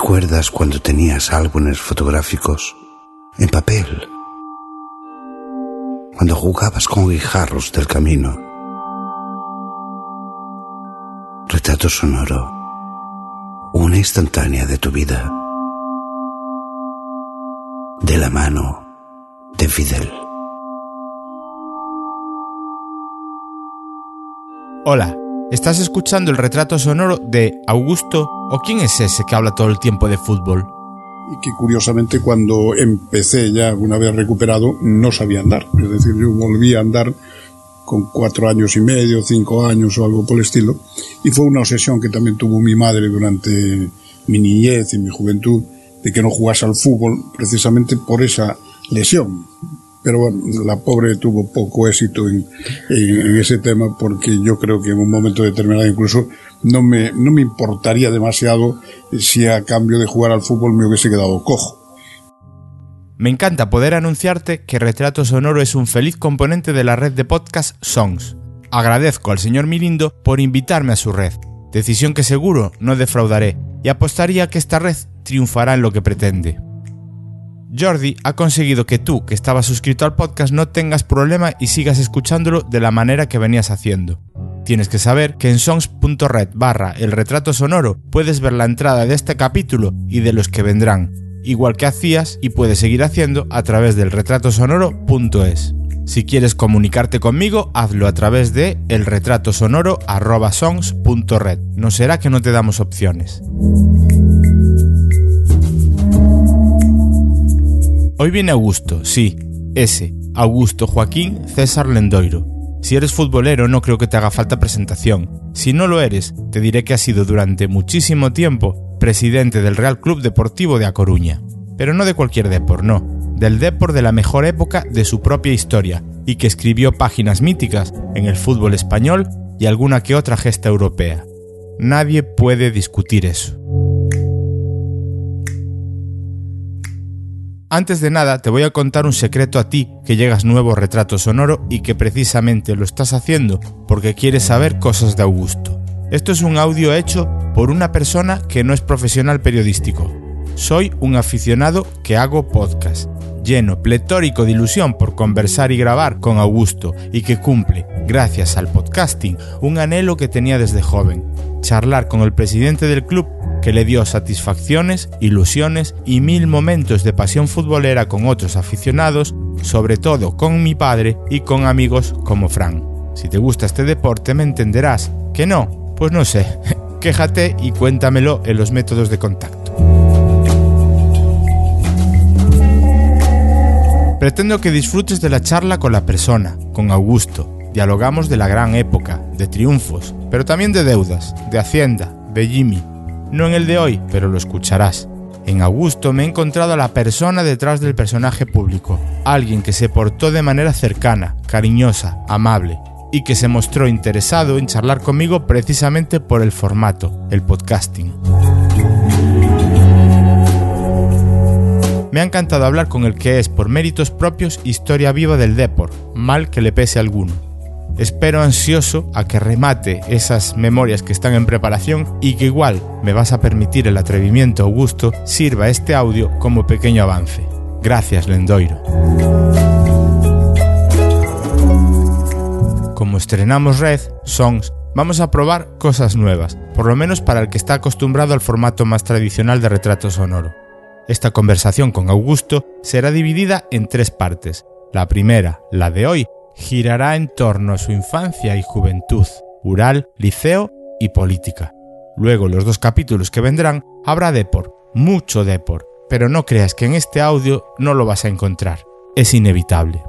¿Recuerdas cuando tenías álbumes fotográficos en papel? Cuando jugabas con guijarros del camino. Retrato sonoro. Una instantánea de tu vida. De la mano de Fidel. Hola, estás escuchando el retrato sonoro de Augusto o quién es ese que habla todo el tiempo de fútbol. Y que curiosamente cuando empecé ya una vez recuperado no sabía andar. Es decir, yo volví a andar con cuatro años y medio, cinco años o algo por el estilo. Y fue una obsesión que también tuvo mi madre durante mi niñez y mi juventud de que no jugase al fútbol precisamente por esa lesión pero bueno, la pobre tuvo poco éxito en, ese tema porque yo creo que en un momento determinado incluso no me, no me importaría demasiado si a cambio de jugar al fútbol me hubiese quedado cojo. Me encanta poder anunciarte que Retrato Sonoro es un feliz componente de la red de podcast Songs. Agradezco al señor Mirindo por invitarme a su red, decisión que seguro no defraudaré y apostaría que esta red triunfará en lo que pretende. Jordi ha conseguido que tú, que estabas suscrito al podcast, no tengas problema y sigas escuchándolo de la manera que venías haciendo. Tienes que saber que en songs.red barra el retrato sonoro puedes ver la entrada de este capítulo y de los que vendrán, igual que hacías y puedes seguir haciendo a través del retratosonoro.es. Si quieres comunicarte conmigo, hazlo a través de elretratosonoro.songs.red. No será que no te damos opciones. Hoy viene Augusto, sí, ese, Augusto Joaquín César Lendoiro. Si eres futbolero no creo que te haga falta presentación. Si no lo eres, te diré que ha sido durante muchísimo tiempo presidente del Real Club Deportivo de A Coruña. Pero no de cualquier Depor, no, del Depor de la mejor época de su propia historia y que escribió páginas míticas en el fútbol español y alguna que otra gesta europea. Nadie puede discutir eso. Antes de nada, te voy a contar un secreto a ti que llegas nuevo retrato sonoro y que precisamente lo estás haciendo porque quieres saber cosas de Augusto. Esto es un audio hecho por una persona que no es profesional periodístico. Soy un aficionado que hago podcast, lleno, pletórico de ilusión por conversar y grabar con Augusto y que cumple, gracias al podcasting, un anhelo que tenía desde joven, charlar con el presidente del club que le dio satisfacciones, ilusiones y mil momentos de pasión futbolera con otros aficionados, sobre todo con mi padre y con amigos como Fran. Si te gusta este deporte me entenderás. ¿Que no? Pues no sé. Quéjate y cuéntamelo en los métodos de contacto. Pretendo que disfrutes de la charla con la persona, con Augusto. Dialogamos de la gran época, de triunfos, pero también de deudas, de Hacienda, de Jimmy, no en el de hoy, pero lo escucharás. En Augusto me he encontrado a la persona detrás del personaje público, alguien que se portó de manera cercana, cariñosa, amable, y que se mostró interesado en charlar conmigo precisamente por el formato, el podcasting. Me ha encantado hablar con el que es, por méritos propios, historia viva del Depor, mal que le pese alguno. Espero ansioso a que remate esas memorias que están en preparación y que igual me vas a permitir el atrevimiento Augusto sirva este audio como pequeño avance. Gracias, Lendoiro. Como estrenamos Red, Songs, vamos a probar cosas nuevas, por lo menos para el que está acostumbrado al formato más tradicional de retrato sonoro. Esta conversación con Augusto será dividida en tres partes. La primera, la de hoy, girará en torno a su infancia y juventud, rural, liceo y política. Luego, los dos capítulos que vendrán, habrá Depor, mucho Depor, pero no creas que en este audio no lo vas a encontrar, es inevitable.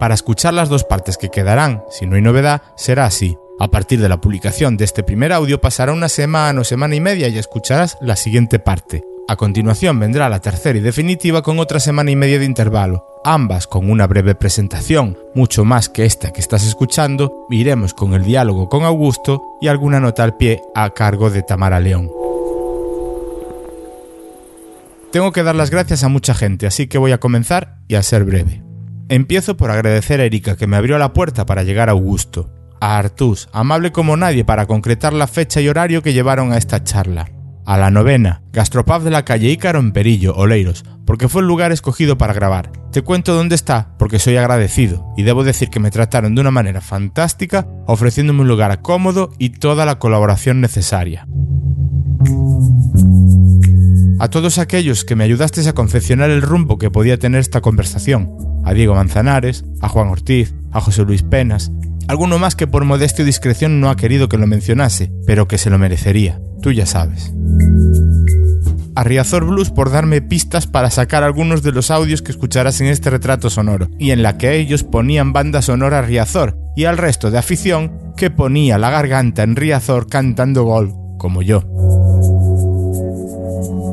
Para escuchar las dos partes que quedarán, si no hay novedad, será así. A partir de la publicación de este primer audio pasará una semana o semana y media y escucharás la siguiente parte. A continuación vendrá la tercera y definitiva con otra semana y media de intervalo, ambas con una breve presentación, mucho más que esta que estás escuchando, iremos con el diálogo con Augusto y alguna nota al pie a cargo de Tamara León. Tengo que dar las gracias a mucha gente, así que voy a comenzar y a ser breve. Empiezo por agradecer a Erika que me abrió la puerta para llegar a Augusto, a Artus, amable como nadie para concretar la fecha y horario que llevaron a esta charla, a la novena, Gastropub de la calle Ícaro en Perillo, Oleiros, porque fue el lugar escogido para grabar. Te cuento dónde está porque soy agradecido y debo decir que me trataron de una manera fantástica, ofreciéndome un lugar cómodo y toda la colaboración necesaria. A todos aquellos que me ayudasteis a confeccionar el rumbo que podía tener esta conversación, a Diego Manzanares, a Juan Ortiz, a José Luis Penas, alguno más que por modestia y discreción no ha querido que lo mencionase, pero que se lo merecería, tú ya sabes a Riazor Blues por darme pistas para sacar algunos de los audios que escucharás en este retrato sonoro, y en la que ellos ponían banda sonora a Riazor, y al resto de afición que ponía la garganta en Riazor cantando gol, como yo.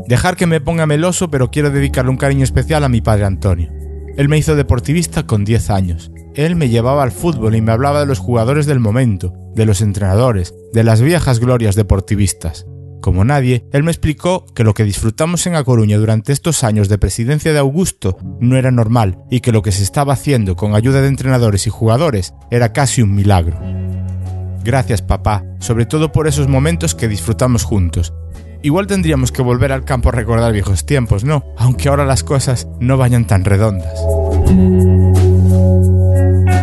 Dejar que me ponga meloso, pero quiero dedicarle un cariño especial a mi padre Antonio. Él me hizo deportivista con 10 años. Él me llevaba al fútbol y me hablaba de los jugadores del momento, de los entrenadores, de las viejas glorias deportivistas. Como nadie, él me explicó que lo que disfrutamos en A Coruña durante estos años de presidencia de Augusto no era normal y que lo que se estaba haciendo con ayuda de entrenadores y jugadores era casi un milagro. Gracias papá, sobre todo por esos momentos que disfrutamos juntos. Igual tendríamos que volver al campo a recordar viejos tiempos, ¿no? Aunque ahora las cosas no vayan tan redondas.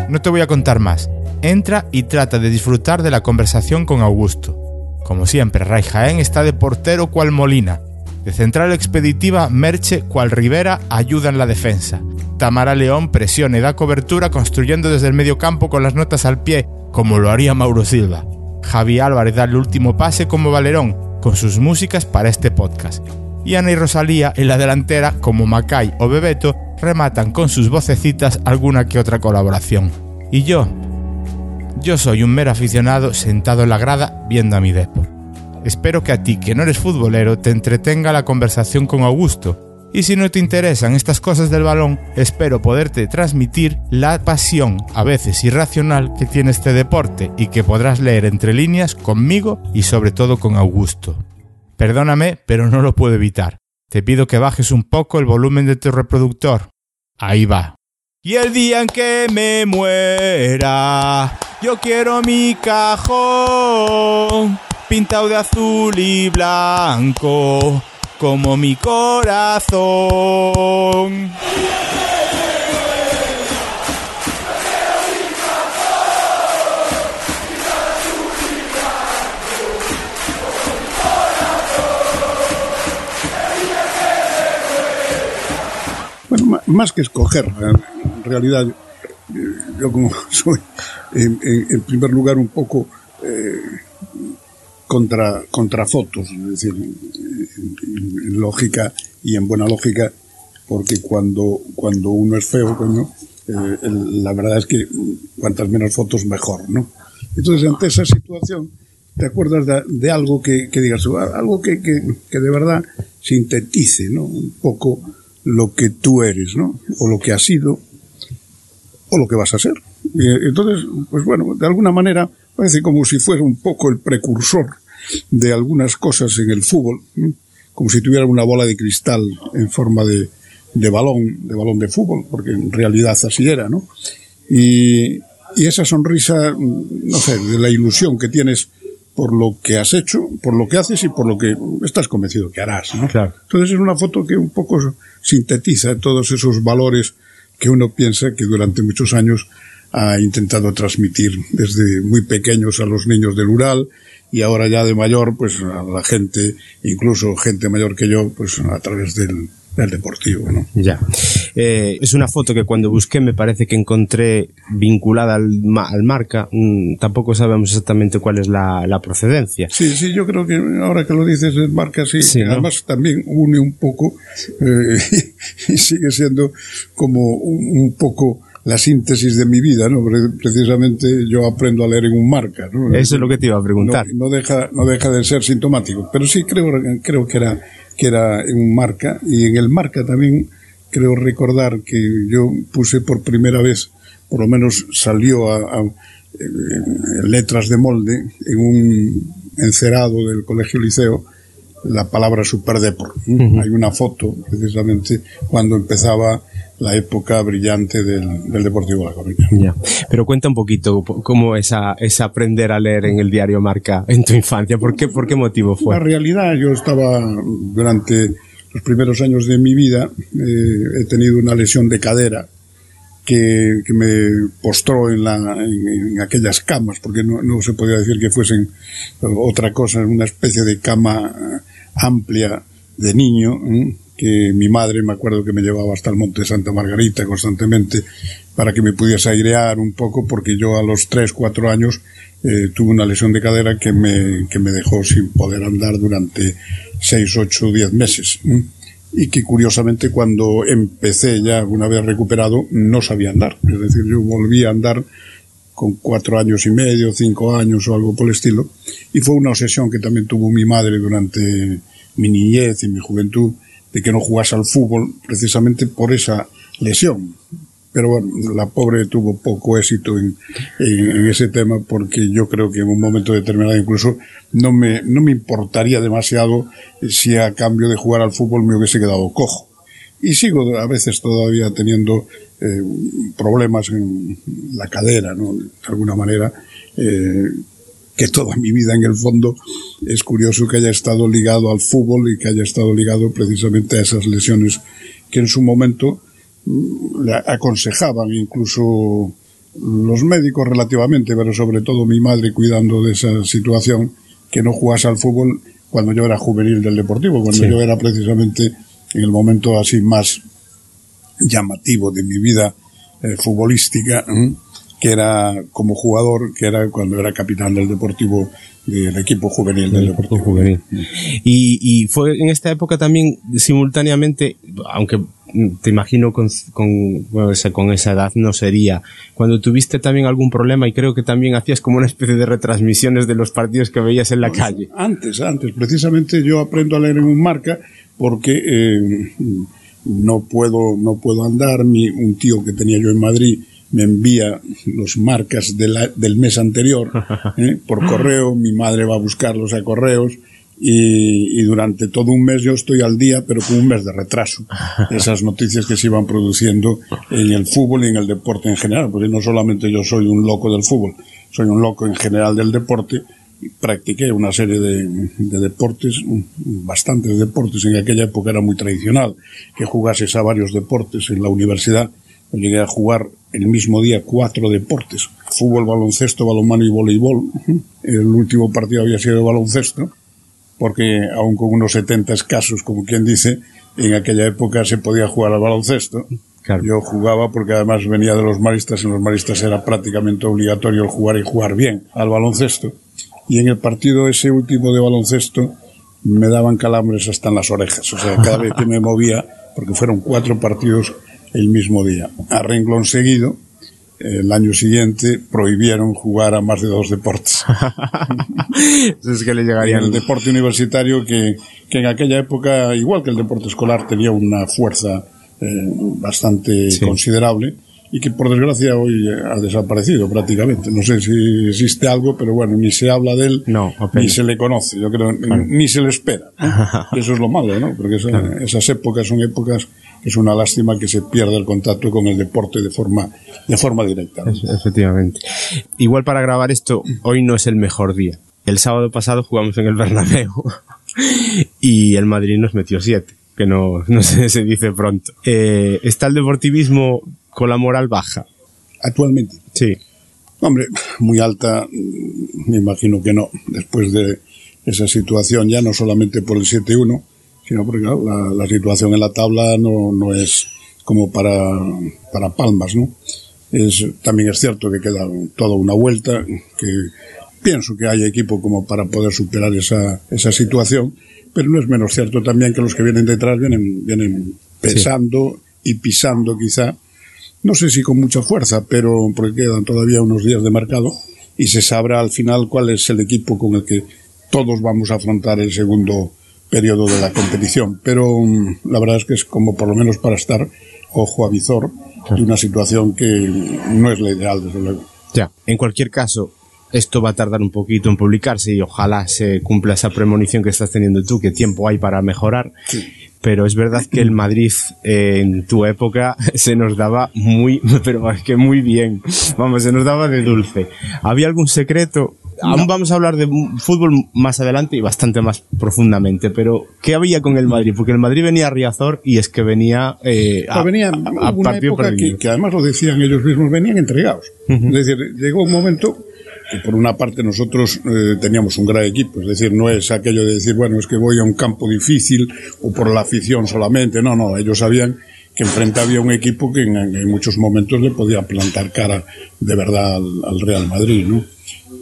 No te voy a contar más. Entra y trata de disfrutar de la conversación con Augusto. Como siempre, Ray Jaén está de portero cual Molina. De central expeditiva, Merche cual Rivera ayuda en la defensa. Tamara León presiona y da cobertura construyendo desde el medio campo con las notas al pie, como lo haría Mauro Silva. Javi Álvarez da el último pase como Valerón, con sus músicas para este podcast. Y Ana y Rosalía en la delantera, como Macay o Bebeto, rematan con sus vocecitas alguna que otra colaboración. Y yo, yo soy un mero aficionado sentado en la grada viendo a mi depo. Espero que a ti, que no eres futbolero, te entretenga la conversación con Augusto. Y si no te interesan estas cosas del balón, espero poderte transmitir la pasión, a veces irracional, que tiene este deporte y que podrás leer entre líneas conmigo y sobre todo con Augusto. Perdóname, pero no lo puedo evitar. Te pido que bajes un poco el volumen de tu reproductor. Ahí va. Y el día en que me muera, yo quiero mi cajón pintado de azul y blanco, como mi corazón. Más que escoger, en realidad yo como soy en, primer lugar un poco eh, contra, contra fotos, es decir, en, lógica y en buena lógica, porque cuando, cuando uno es feo, coño, eh, la verdad es que cuantas menos fotos mejor, ¿no? Entonces, ante esa situación, te acuerdas de, algo que, que, digas, algo que, que, que, de verdad sintetice, ¿no? Un poco lo que tú eres, ¿no? O lo que has sido, o lo que vas a ser. Y, entonces, pues bueno, de alguna manera parece como si fuera un poco el precursor de algunas cosas en el fútbol, como si tuviera una bola de cristal en forma de, de balón, de balón de fútbol, porque en realidad así era, ¿no? Y, y esa sonrisa, no sé, de la ilusión que tienes por lo que has hecho, por lo que haces y por lo que estás convencido que harás, ¿no? Claro. Entonces es una foto que un poco sintetiza todos esos valores que uno piensa que durante muchos años ha intentado transmitir desde muy pequeños a los niños del Ural y ahora ya de mayor, pues a la gente, incluso gente mayor que yo, pues a través del, del deportivo, ¿no? Ya. Eh, es una foto que cuando busqué me parece que encontré vinculada al, al marca. Mm, tampoco sabemos exactamente cuál es la, la, procedencia. Sí, sí, yo creo que ahora que lo dices, el marca sí. sí además también une un poco eh, y sigue siendo como un, un poco la síntesis de mi vida, ¿no? Precisamente yo aprendo a leer en un marca, ¿no? Eso es lo que te iba a preguntar. No, no, deja, no deja de ser sintomático, pero sí creo, creo que era, que era en un marca, y en el marca también creo recordar que yo puse por primera vez, por lo menos salió a, a letras de molde en un encerado del colegio liceo, la palabra superdeport. Hay una foto, precisamente, cuando empezaba la época brillante del, Deportivo La Coruña. Ya. Pero cuenta un poquito cómo es, es aprender a leer en el diario Marca en tu infancia. ¿Por qué, por qué motivo fue? La realidad, yo estaba durante los primeros años de mi vida, eh, he tenido una lesión de cadera que, me postró en, la, en, aquellas camas, porque no, no, se podía decir que fuesen otra cosa, una especie de cama amplia de niño, que mi madre me acuerdo que me llevaba hasta el Monte Santa Margarita constantemente para que me pudiese airear un poco, porque yo a los 3, 4 años eh, tuve una lesión de cadera que me, que me dejó sin poder andar durante 6, 8, 10 meses. Y que curiosamente cuando empecé ya una vez recuperado no sabía andar. Es decir, yo volví a andar con cuatro años y medio, cinco años o algo por el estilo. Y fue una obsesión que también tuvo mi madre durante mi niñez y mi juventud, de que no jugase al fútbol precisamente por esa lesión. Pero bueno, la pobre tuvo poco éxito en, en, ese tema porque yo creo que en un momento determinado incluso no me, no me importaría demasiado si a cambio de jugar al fútbol me hubiese quedado cojo. Y sigo a veces todavía teniendo eh, problemas en la cadera, ¿no? De alguna manera, eh, que toda mi vida en el fondo es curioso que haya estado ligado al fútbol y que haya estado ligado precisamente a esas lesiones que en su momento mm, le aconsejaban incluso los médicos relativamente, pero sobre todo mi madre cuidando de esa situación, que no jugase al fútbol cuando yo era juvenil del deportivo, cuando yo era precisamente en el momento así más llamativo de mi vida eh, futbolística, que era como jugador, que era cuando era capitán del Deportivo, del equipo juvenil del Deportivo. Juvenil. Y, fue en esta época también simultáneamente, aunque te imagino con, con, con esa edad no sería, cuando tuviste también algún problema y creo que también hacías como una especie de retransmisiones de los partidos que veías en la calle. Antes, antes, precisamente yo aprendo a leer en un marca porque eh, no puedo, no puedo andar, mi, un tío que tenía yo en Madrid me envía los marcas del mes anterior ¿eh? por correo, mi madre va a buscarlos a correos y, durante todo un mes yo estoy al día, pero con un mes de retraso. Esas noticias que se iban produciendo en el fútbol y en el deporte en general, porque no solamente yo soy un loco del fútbol, soy un loco en general del deporte. Practiqué una serie de, de deportes, bastantes deportes, en aquella época era muy tradicional que jugases a varios deportes en la universidad llegué a jugar el mismo día cuatro deportes, fútbol, baloncesto, balonmano y voleibol. El último partido había sido de baloncesto, porque aún con unos 70 escasos, como quien dice, en aquella época se podía jugar al baloncesto. Yo jugaba porque además venía de los maristas, en los maristas era prácticamente obligatorio el jugar y jugar bien al baloncesto. Y en el partido ese último de baloncesto me daban calambres hasta en las orejas, o sea, cada vez que me movía, porque fueron cuatro partidos el mismo día. A renglón seguido, el año siguiente prohibieron jugar a más de dos deportes. es que le llegaría el deporte universitario que, que, en aquella época, igual que el deporte escolar, tenía una fuerza eh, bastante considerable y que por desgracia hoy ha desaparecido prácticamente. No sé si existe algo, pero bueno, ni se habla de él, ni se le conoce, yo creo, ni se le espera. eso es lo malo, ¿no? Porque esas épocas son épocas es una lástima que se pierda el contacto con el deporte de forma, de forma directa. Efectivamente. Igual para grabar esto, hoy no es el mejor día. El sábado pasado jugamos en el Bernabéu y el Madrid nos metió siete, que no, no se, se dice pronto. Eh, ¿Está el deportivismo con la moral baja? Actualmente. Sí. Hombre, muy alta, me imagino que no. Después de esa situación, ya no solamente por el 7-1, sino porque la, la, situación en la tabla no, no es como para, para palmas, ¿no? Es, también es cierto que queda toda una vuelta, que pienso que hay equipo como para poder superar esa, esa situación, pero no es menos cierto también que los que vienen detrás vienen, vienen pesando y pisando quizá, no sé si con mucha fuerza, pero porque quedan todavía unos días de mercado y se sabrá al final cuál es el equipo con el que todos vamos a afrontar el segundo periodo de la competición. Pero mm, la verdad es que es como por lo menos para estar ojo a visor de una situación que no es la ideal, desde luego. Ya, en cualquier caso, esto va a tardar un poquito en publicarse y ojalá se cumpla esa premonición que estás teniendo tú, que tiempo hay para mejorar. Pero es verdad que el Madrid eh, en tu época se nos daba muy, pero es que muy bien. Vamos, se nos daba de dulce. ¿Había algún secreto? Aún vamos a hablar de fútbol más adelante y bastante más profundamente, pero ¿qué había con el Madrid? Porque el Madrid venía a Riazor y es que venía eh, a, venía, a, una época que, que, además lo decían ellos mismos, venían entregados. Es decir, llegó un momento que por una parte nosotros eh, teníamos un gran equipo, es decir, no es aquello de decir, bueno, es que voy a un campo difícil o por la afición solamente, no, no, ellos sabían que enfrente había un equipo que en, muchos momentos le podía plantar cara de verdad al, Real Madrid, ¿no?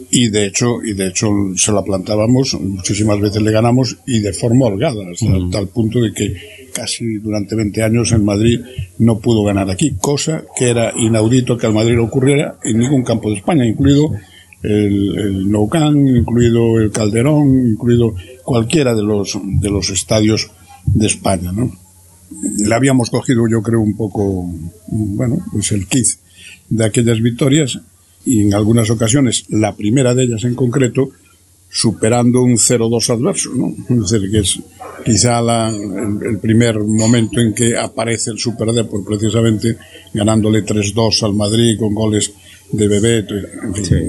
Y de hecho, y de hecho se la plantábamos, muchísimas veces le ganamos y de forma holgada, hasta tal punto de que casi durante 20 años en Madrid no pudo ganar aquí, cosa que era inaudito que al Madrid ocurriera en ningún campo de España, incluido el, el Nou incluido el Calderón, incluido cualquiera de los, de los estadios de España, ¿no? Le habíamos cogido, yo creo, un poco, bueno, pues el quiz de aquellas victorias y en algunas ocasiones, la primera de ellas en concreto, superando un 0-2 adverso, ¿no? Es decir, que es quizá la, el, primer momento en que aparece el Super Depor precisamente ganándole 3-2 al Madrid con goles de bebé,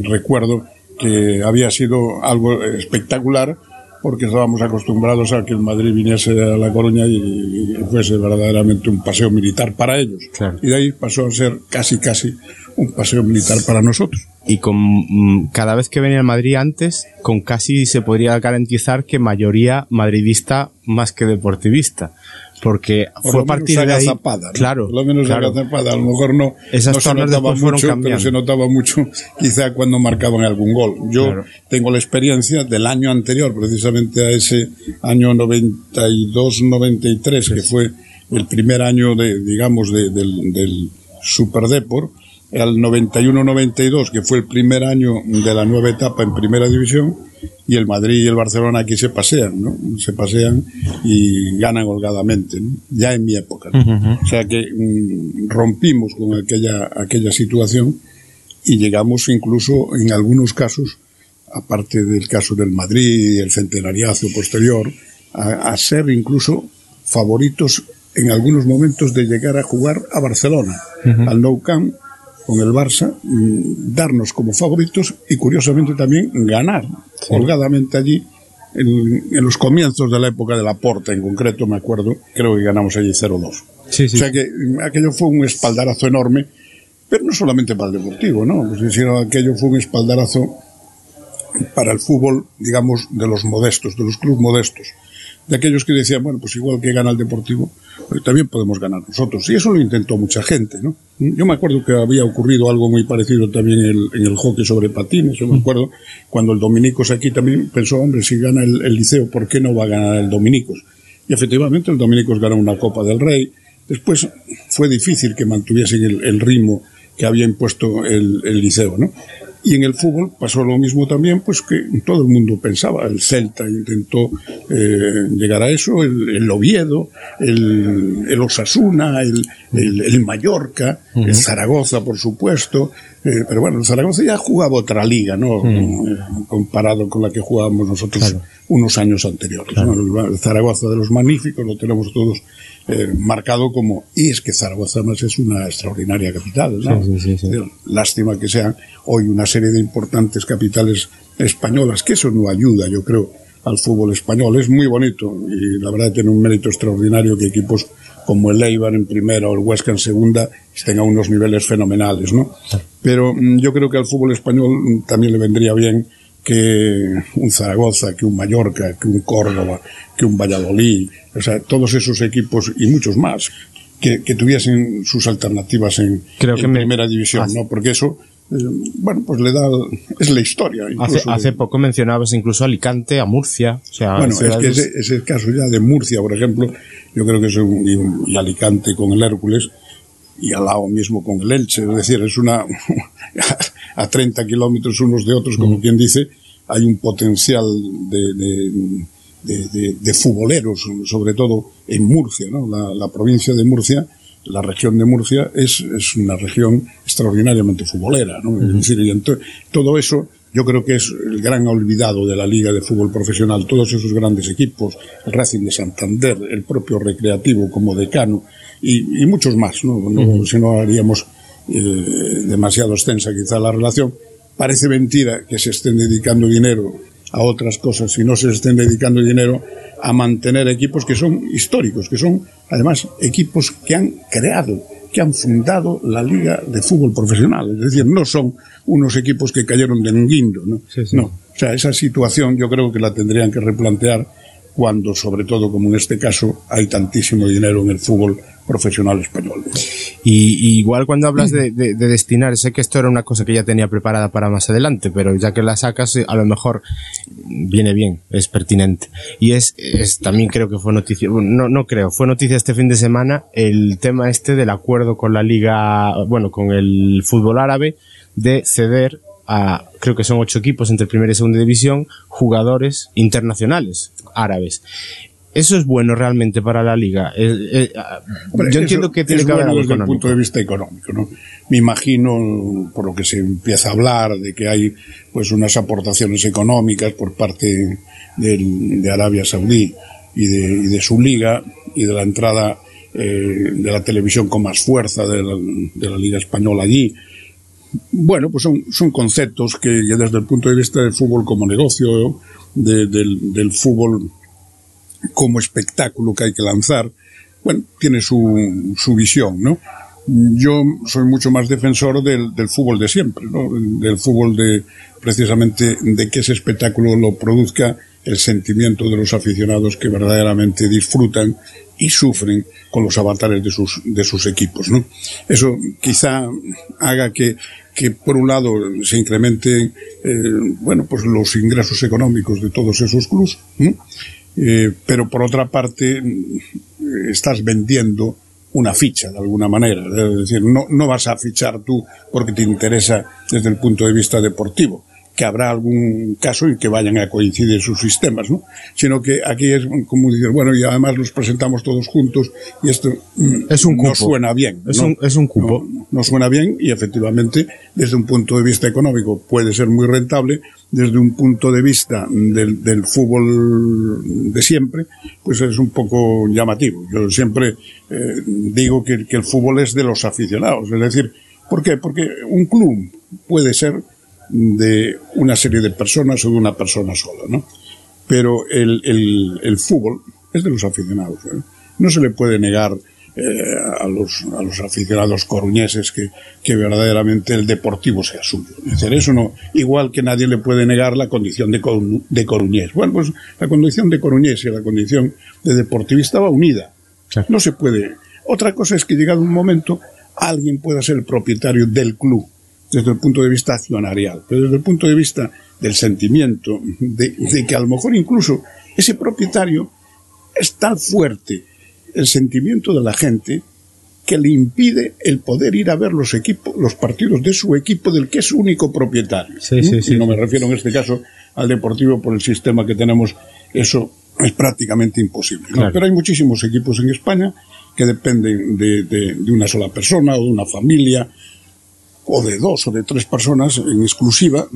recuerdo que había sido algo espectacular porque estábamos acostumbrados a que el Madrid viniese a La Coruña y, fuese verdaderamente un paseo militar para ellos. Y de ahí pasó a ser casi, casi un paseo militar para nosotros. Y con mm, cada vez que venía al Madrid antes, con casi se podría garantizar que mayoría madridista más que deportivista porque fue partir de ahí, claro, por lo menos claro. Zapada, a lo mejor no, Esas no se notaba mucho, pero se notaba mucho quizá cuando marcaban algún gol. Yo tengo la experiencia del año anterior, precisamente a ese año 92-93, que fue el primer año de, digamos, de, del, del Super Depor, al 91-92, que fue el primer año de la nueva etapa en Primera División, y el Madrid y el Barcelona aquí se pasean, ¿no? Se pasean y ganan holgadamente, ¿no? Ya en mi época. O sea que mm, rompimos con aquella, aquella situación y llegamos incluso en algunos casos, aparte del caso del Madrid y el centenariazo posterior, a, ser incluso favoritos en algunos momentos de llegar a jugar a Barcelona, al Nou Camp, con el Barça, mm, darnos como favoritos y curiosamente también ganar holgadamente allí en, los comienzos de la época de la Porta en concreto, me acuerdo, creo que ganamos allí 0-2. O sea que mm, aquello fue un espaldarazo enorme, pero no solamente para el deportivo, ¿no? Pues, sino aquello fue un espaldarazo para el fútbol, digamos, de los modestos, de los clubes modestos de aquellos que decían, bueno, pues igual que gana el Deportivo, pues también podemos ganar nosotros. Y eso lo intentó mucha gente, ¿no? Yo me acuerdo que había ocurrido algo muy parecido también en el, en el hockey sobre patines. Yo me acuerdo cuando el Dominicos aquí también pensó, hombre, si gana el, Liceo, ¿por qué no va a ganar el Dominicos? Y efectivamente el Dominicos ganó una Copa del Rey. Después fue difícil que mantuviesen el, el ritmo que había impuesto el, el Liceo, ¿no? Y en el fútbol pasó lo mismo también, pues que todo el mundo pensaba. El Celta intentó eh, llegar a eso, el, Oviedo, el, el Osasuna, el, el, Mallorca, el Zaragoza, por supuesto. Eh, pero bueno, el Zaragoza ya jugaba otra liga, ¿no? Eh, comparado con la que jugábamos nosotros unos años anteriores. El Zaragoza de los magníficos lo tenemos todos eh, marcado como, y es que Zaragoza más es una extraordinaria capital, Lástima que sean hoy una serie de importantes capitales españolas, que eso no ayuda, yo creo, al fútbol español. Es muy bonito y la verdad tiene un mérito extraordinario que equipos como el Eibar en primera o el Huesca en segunda a unos niveles fenomenales, ¿no? Pero mm, yo creo que al fútbol español mm, también le vendría bien que un Zaragoza, que un Mallorca, que un Córdoba, que un Valladolid, o sea, todos esos equipos y muchos más, que, tuviesen sus alternativas en, primera división, ¿no? Porque eso, eh, bueno, pues le da, es la historia. Hace, hace, poco mencionabas incluso Alicante, a Murcia, o sea, bueno, es que ese, es el caso ya de Murcia, por ejemplo, yo creo que es un, y Alicante con el Hércules, y al lado mismo con el Elche, es decir, es una, a 30 kilómetros unos de otros, como mm. quien dice, hay un potencial de, de, de, futboleros, sobre todo en Murcia, ¿no? La, provincia de Murcia, la región de Murcia es, es una región extraordinariamente futbolera, ¿no? Es decir, y todo eso yo creo que es el gran olvidado de la Liga de Fútbol Profesional, todos esos grandes equipos, el Racing de Santander, el propio Recreativo como decano y, y muchos más, ¿no? no Si no haríamos eh, demasiado extensa quizá la relación, parece mentira que se estén dedicando dinero a otras cosas y no se estén dedicando dinero a mantener equipos que son históricos, que son además equipos que han creado, que han fundado la Liga de Fútbol Profesional. Es decir, no son unos equipos que cayeron de un guindo, ¿no? No. O sea, esa situación yo creo que la tendrían que replantear cuando, sobre todo como en este caso, hay tantísimo dinero en el fútbol profesional español. Y, igual cuando hablas de, destinar, sé que esto era una cosa que ya tenía preparada para más adelante, pero ya que la sacas, a lo mejor viene bien, es pertinente. Y es, es también creo que fue noticia, no, no creo, fue noticia este fin de semana el tema este del acuerdo con la liga, bueno, con el fútbol árabe de ceder a, creo que son ocho equipos entre primera y segunda división, jugadores internacionales árabes. ¿Eso es bueno realmente para la liga? Eh, eh, yo entiendo que tiene que haber bueno desde el punto de vista económico, ¿no? Me imagino, por lo que se empieza a hablar, de que hay pues unas aportaciones económicas por parte de Arabia Saudí y de, su liga y de la entrada eh, de la televisión con más fuerza de la, liga española allí. Bueno, pues son, son conceptos que, desde el punto de vista del fútbol como negocio, del, del fútbol como espectáculo que hay que lanzar, bueno, tiene su, su visión, ¿no? Yo soy mucho más defensor del, del fútbol de siempre, ¿no? Del fútbol de, precisamente, de que ese espectáculo lo produzca el sentimiento de los aficionados que verdaderamente disfrutan y sufren con los avatares de sus, de sus equipos, ¿no? Eso quizá haga que, que por un lado se incrementen, eh, bueno, pues los ingresos económicos de todos esos clubes, ¿no? Eh, pero por otra parte mm, estás vendiendo una ficha de alguna manera. Es decir, no, no vas a fichar tú porque te interesa desde el punto de vista deportivo que habrá algún caso y que vayan a coincidir sus sistemas, ¿no? Sino que aquí es como decir, bueno, y además los presentamos todos juntos y esto mm, es un no suena bien. Es, Un, es un cupo. No, suena bien y efectivamente desde un punto de vista económico puede ser muy rentable, desde un punto de vista del, del fútbol de siempre, pues es un poco llamativo. Yo siempre eh, digo que, que el fútbol es de los aficionados, es decir, ¿por qué? Porque un club puede ser de una serie de personas o de una persona sola, ¿no? Pero el, el, el fútbol es de los aficionados. ¿eh? No se le puede negar eh, a, los, a los aficionados coruñeses que, que verdaderamente el deportivo sea suyo. Es decir, eso no, igual que nadie le puede negar la condición de, de coruñés. Bueno, pues la condición de coruñés y la condición de deportivista va unida. No se puede. Otra cosa es que llegado un momento alguien pueda ser el propietario del club desde el punto de vista accionarial, pero desde el punto de vista del sentimiento, de, que a lo mejor incluso ese propietario es tan fuerte el sentimiento de la gente que le impide el poder ir a ver los equipos, los partidos de su equipo del que es único propietario. Sí, sí, sí, y no me refiero en este caso al deportivo por el sistema que tenemos, eso es prácticamente imposible. Pero hay muchísimos equipos en España que dependen de, de, una sola persona o de una familia o de dos o de tres personas en exclusiva,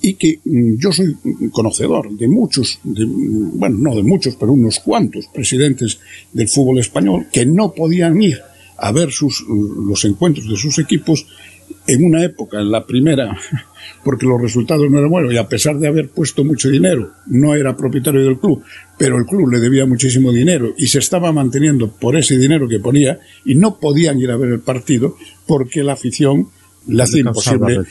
y que mm, yo soy conocedor de muchos, de, bueno, no de muchos, pero unos cuantos presidentes del fútbol español que no podían ir a ver sus, los encuentros de sus equipos en una época, en la primera, porque los resultados no eran buenos y a pesar de haber puesto mucho dinero, no era propietario del club, pero el club le debía muchísimo dinero y se estaba manteniendo por ese dinero que ponía y no podían ir a ver el partido porque la afición le hace imposible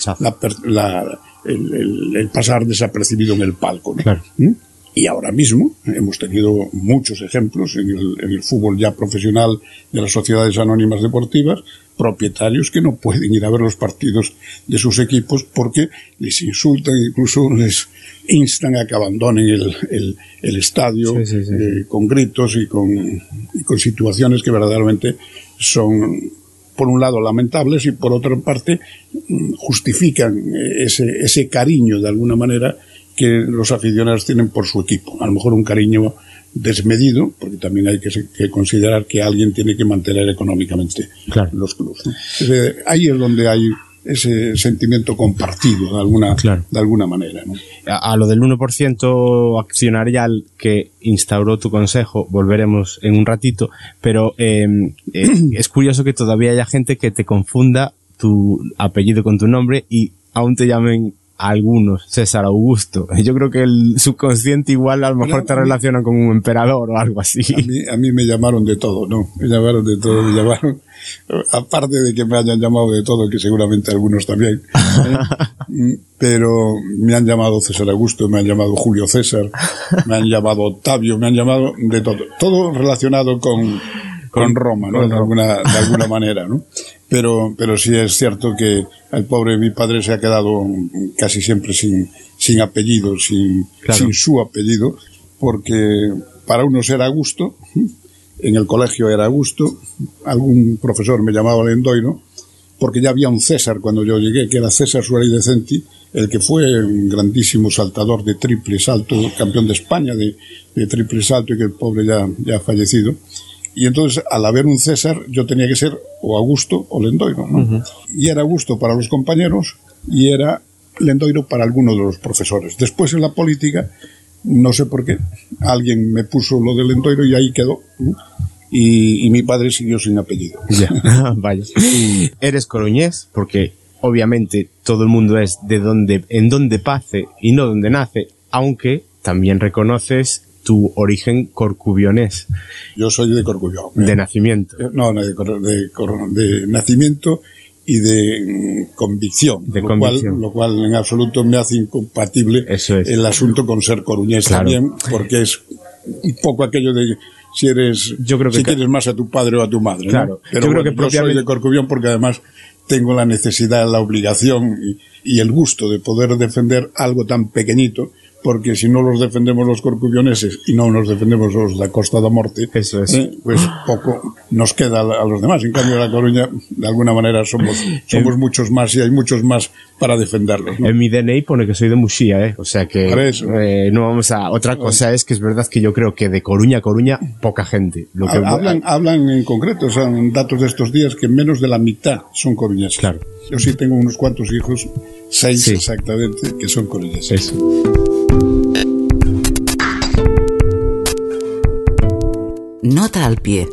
la, el, pasar desapercibido en el palco. ¿Mm? Y ahora mismo hemos tenido muchos ejemplos en el, en el, fútbol ya profesional de las sociedades anónimas deportivas, propietarios que no pueden ir a ver los partidos de sus equipos porque les insultan, incluso les instan a que abandonen el, el, el estadio eh, con gritos y con, y con situaciones que verdaderamente son por un lado lamentables y por otra parte mm, justifican ese, ese cariño de alguna manera que los aficionados tienen por su equipo. A lo mejor un cariño desmedido, porque también hay que, considerar que alguien tiene que mantener económicamente los clubes. ahí es donde hay ese sentimiento compartido de alguna, de alguna manera. A, lo del 1% accionarial que instauró tu consejo, volveremos en un ratito, pero em, eh, es curioso que todavía haya gente que te confunda tu apellido con tu nombre y aún te llamen algunos, César Augusto. Yo creo que el subconsciente igual a lo mejor te relaciona con un emperador o algo así. A mí, a mí me llamaron de todo, ¿no? Me llamaron de todo, me llamaron, aparte de que me hayan llamado de todo, que seguramente algunos también, ¿eh? pero me han llamado César Augusto, me han llamado Julio César, me han llamado Octavio, me han llamado de todo, todo relacionado con, con Roma, ¿no? De alguna, de alguna manera, ¿no? Pero, pero sí es cierto que el pobre mi padre se ha quedado casi siempre sin, sin apellido, sin, sin su apellido, porque para unos era gusto, en el colegio era gusto, algún profesor me llamaba Lendoiro, porque ya había un César cuando yo llegué, que era César Suárez de Centi, el que fue un grandísimo saltador de triple salto, campeón de España de, de triple salto y que el pobre ya, ya ha fallecido. Y entonces, al haber un César, yo tenía que ser o Augusto o Lendoiro. ¿no? Y era Augusto para los compañeros y era Lendoiro para algunos de los profesores. Después en la política, no sé por qué, alguien me puso lo de Lendoiro y ahí quedó. Y, mi padre siguió sin apellido. Ya, vaya. Eres coruñés porque obviamente todo el mundo es de donde, en donde pase y no donde nace, aunque también reconoces tu origen corcubionés. Yo soy de Corcubión. De nacimiento. Eh, no, de, de, nacimiento y de mm, convicción, de lo, convicción. Cual, lo cual en absoluto me hace incompatible el asunto con ser coruñés también, porque es un poco aquello de si eres yo creo que si quieres más a tu padre o a tu madre. Claro. Pero yo, creo que yo soy de Corcubión porque además tengo la necesidad, la obligación y el gusto de poder defender algo tan pequeñito porque si no los defendemos los corcubioneses y no nos defendemos los de la Costa da Morte, Eso es. ¿eh? pues poco nos queda a los demás. En cambio, la Coruña, de alguna manera, somos, somos muchos más y hay muchos más para defenderlos. En mi DNI pone que soy de Muxía, ¿eh? O sea que eh, no vamos a... Otra cosa es que es verdad que yo creo que de Coruña a Coruña, poca gente. Lo que... hablan, hablan en concreto, son datos de estos días que menos de la mitad son coruñeses. Claro. Yo sí tengo unos cuantos hijos, seis exactamente, que son coruñeses. Nota al pie.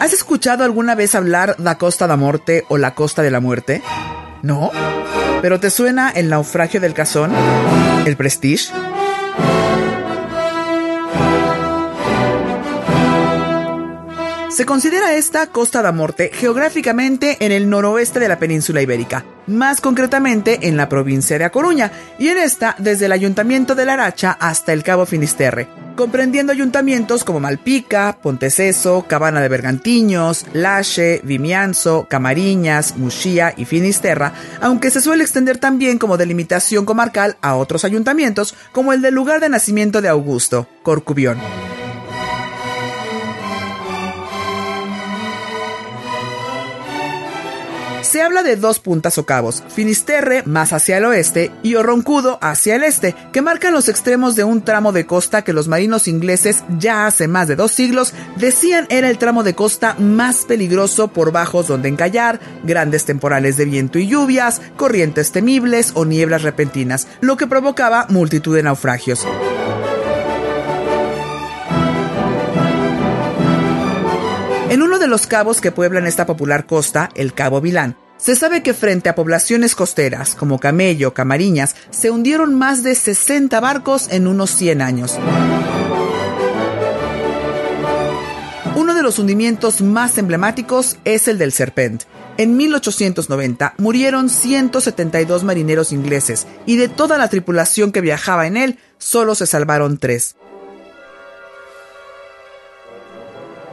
¿Has escuchado alguna vez hablar la Costa da Morte o la Costa de la Muerte? ¿No? ¿Pero te suena el naufragio del Cazón? ¿El Prestige? Se considera esta Costa da Morte geográficamente en el noroeste de la península ibérica, más concretamente en la provincia de A Coruña, y en esta desde el ayuntamiento de Laracha hasta el Cabo Finisterre, comprendiendo ayuntamientos como Malpica, Ponteceso, Cabana de Bergantiños, Lache, Vimianzo, Camariñas, Muxía y Finisterra, aunque se suele extender también como delimitación comarcal a otros ayuntamientos como el del lugar de nacimiento de Augusto, Corcubión. Se habla de dos puntas o cabos, Finisterre más hacia el oeste y Orroncudo hacia el este, que marcan los extremos de un tramo de costa que los marinos ingleses ya hace más de dos siglos decían era el tramo de costa más peligroso por bajos donde encallar, grandes temporales de viento y lluvias, corrientes temibles o nieblas repentinas, lo que provocaba multitud de naufragios. En uno de los cabos que pueblan esta popular costa, el Cabo Vilán, se sabe que frente a poblaciones costeras como Camello, Camariñas, se hundieron más de 60 barcos en unos 100 años. Uno de los hundimientos más emblemáticos es el del Serpent. En 1890 murieron 172 marineros ingleses y de toda la tripulación que viajaba en él, solo se salvaron tres.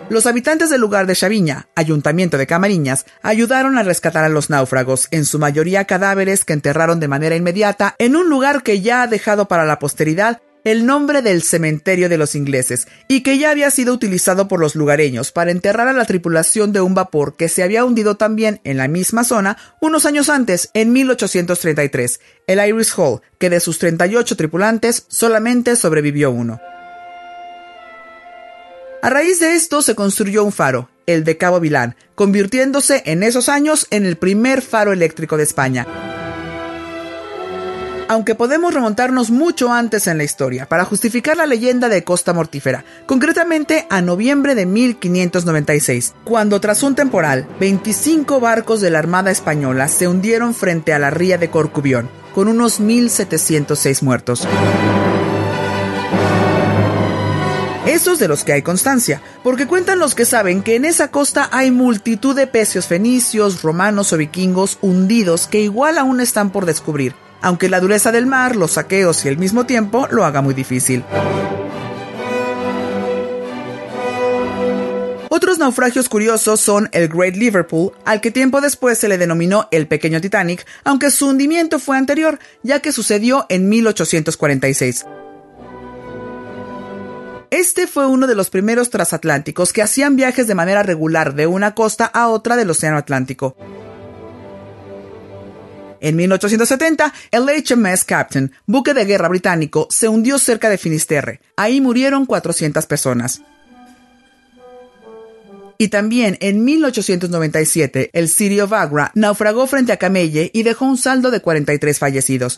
Los habitantes del lugar de Chaviña, ayuntamiento de Camariñas, ayudaron a rescatar a los náufragos, en su mayoría cadáveres que enterraron de manera inmediata en un lugar que ya ha dejado para la posteridad el nombre del cementerio de los ingleses y que ya había sido utilizado por los lugareños para enterrar a la tripulación de un vapor que se había hundido también en la misma zona unos años antes, en 1833, el Iris Hall, que de sus 38 tripulantes solamente sobrevivió uno. A raíz de esto se construyó un faro, el de Cabo Vilán, convirtiéndose en esos años en el primer faro eléctrico de España. Aunque podemos remontarnos mucho antes en la historia para justificar la leyenda de Costa Mortífera, concretamente a noviembre de 1596, cuando tras un temporal, 25 barcos de la Armada Española se hundieron frente a la ría de Corcubión, con unos 1.706 muertos. De los que hay constancia, porque cuentan los que saben que en esa costa hay multitud de pecios fenicios, romanos o vikingos hundidos que igual aún están por descubrir, aunque la dureza del mar, los saqueos y el mismo tiempo lo haga muy difícil. Otros naufragios curiosos son el Great Liverpool, al que tiempo después se le denominó el Pequeño Titanic, aunque su hundimiento fue anterior, ya que sucedió en 1846. Este fue uno de los primeros transatlánticos que hacían viajes de manera regular de una costa a otra del Océano Atlántico. En 1870, el HMS Captain, buque de guerra británico, se hundió cerca de Finisterre. Ahí murieron 400 personas. Y también en 1897, el City of Agra naufragó frente a Camelle y dejó un saldo de 43 fallecidos.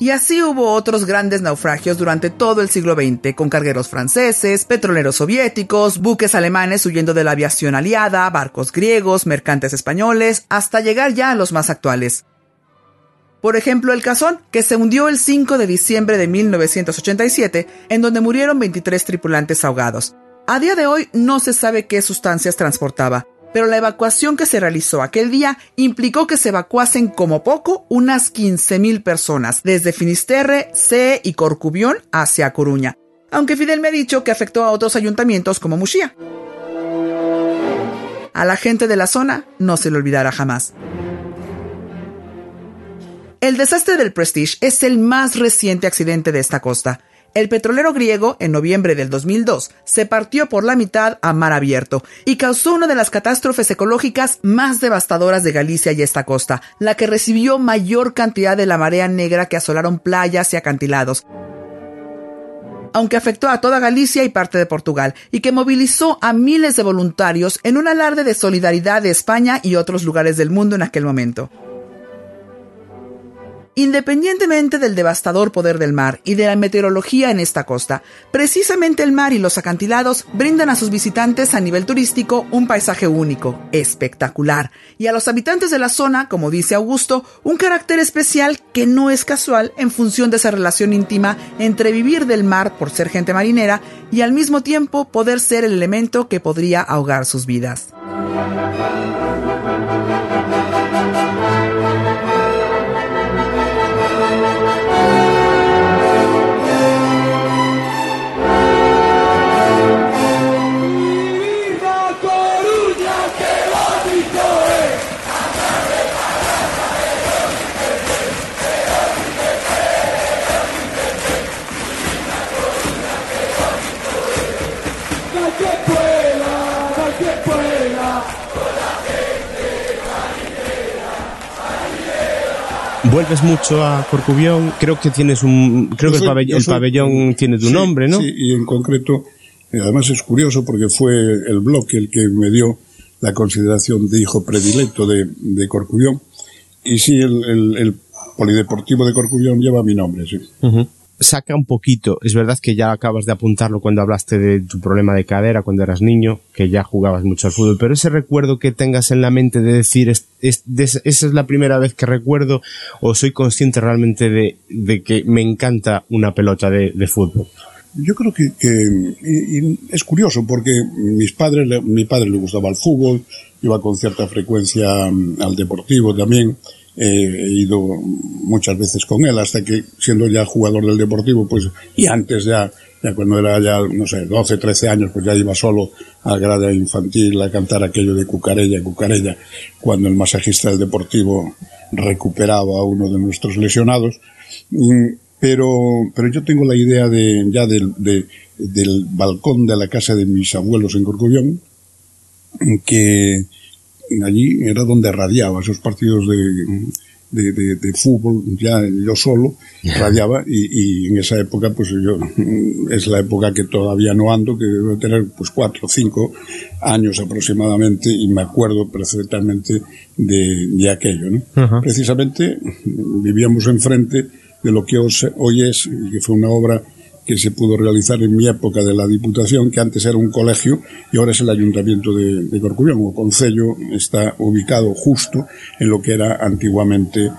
Y así hubo otros grandes naufragios durante todo el siglo XX, con cargueros franceses, petroleros soviéticos, buques alemanes huyendo de la aviación aliada, barcos griegos, mercantes españoles, hasta llegar ya a los más actuales. Por ejemplo, el Cazón, que se hundió el 5 de diciembre de 1987, en donde murieron 23 tripulantes ahogados. A día de hoy no se sabe qué sustancias transportaba, pero la evacuación que se realizó aquel día implicó que se evacuasen como poco unas 15.000 personas, desde Finisterre, C y Corcubión hacia Coruña, aunque Fidel me ha dicho que afectó a otros ayuntamientos como Muxía. A la gente de la zona no se le olvidará jamás. El desastre del Prestige es el más reciente accidente de esta costa. El petrolero griego, en noviembre del 2002, se partió por la mitad a mar abierto y causó una de las catástrofes ecológicas más devastadoras de Galicia y esta costa, la que recibió mayor cantidad de la marea negra que asolaron playas y acantilados, aunque afectó a toda Galicia y parte de Portugal, y que movilizó a miles de voluntarios en un alarde de solidaridad de España y otros lugares del mundo en aquel momento. Independientemente del devastador poder del mar y de la meteorología en esta costa, precisamente el mar y los acantilados brindan a sus visitantes a nivel turístico un paisaje único, espectacular, y a los habitantes de la zona, como dice Augusto, un carácter especial que no es casual en función de esa relación íntima entre vivir del mar por ser gente marinera y al mismo tiempo poder ser el elemento que podría ahogar sus vidas. Vuelves mucho a Corcubión, creo que tienes un, creo que el, pabellón, tiene tu nombre, ¿no? Sí, y en concreto, además es curioso porque fue el bloque el que me dio la consideración de hijo predilecto de, de Corcubión. Y sí, el, el, polideportivo de Corcubión lleva mi nombre, sí saca un poquito, es verdad que ya acabas de apuntarlo cuando hablaste de tu problema de cadera cuando eras niño, que ya jugabas mucho al fútbol, pero ese recuerdo que tengas en la mente de decir, es, esa es la primera vez que recuerdo o soy consciente realmente de, de que me encanta una pelota de, de fútbol. Yo creo que, que es curioso porque mis padres, mi padre le gustaba el fútbol, iba con cierta frecuencia mm, al deportivo también, he ido muchas veces con él hasta que siendo ya jugador del Deportivo, pues, y antes ya, ya cuando era ya, no sé, 12, 13 años, pues ya iba solo al grada infantil a cantar aquello de Cucarella, Cucarella, cuando el masajista del Deportivo recuperaba a uno de nuestros lesionados. pero, pero yo tengo la idea de, ya del, del balcón de la casa de mis abuelos en Corcubión, que allí era donde radiaba. Esos partidos de, de, de, fútbol, ya yo solo radiaba y, y, en esa época pues yo es la época que todavía no ando, que debo tener pues cuatro o cinco años aproximadamente y me acuerdo perfectamente de, de aquello, ¿no? Precisamente vivíamos enfrente de lo que hoy es y que fue una obra que se pudo realizar en mi época de la Diputación, que antes era un colegio y ahora es el Ayuntamiento de, de Corcubión. O Concello está ubicado justo en lo que era antiguamente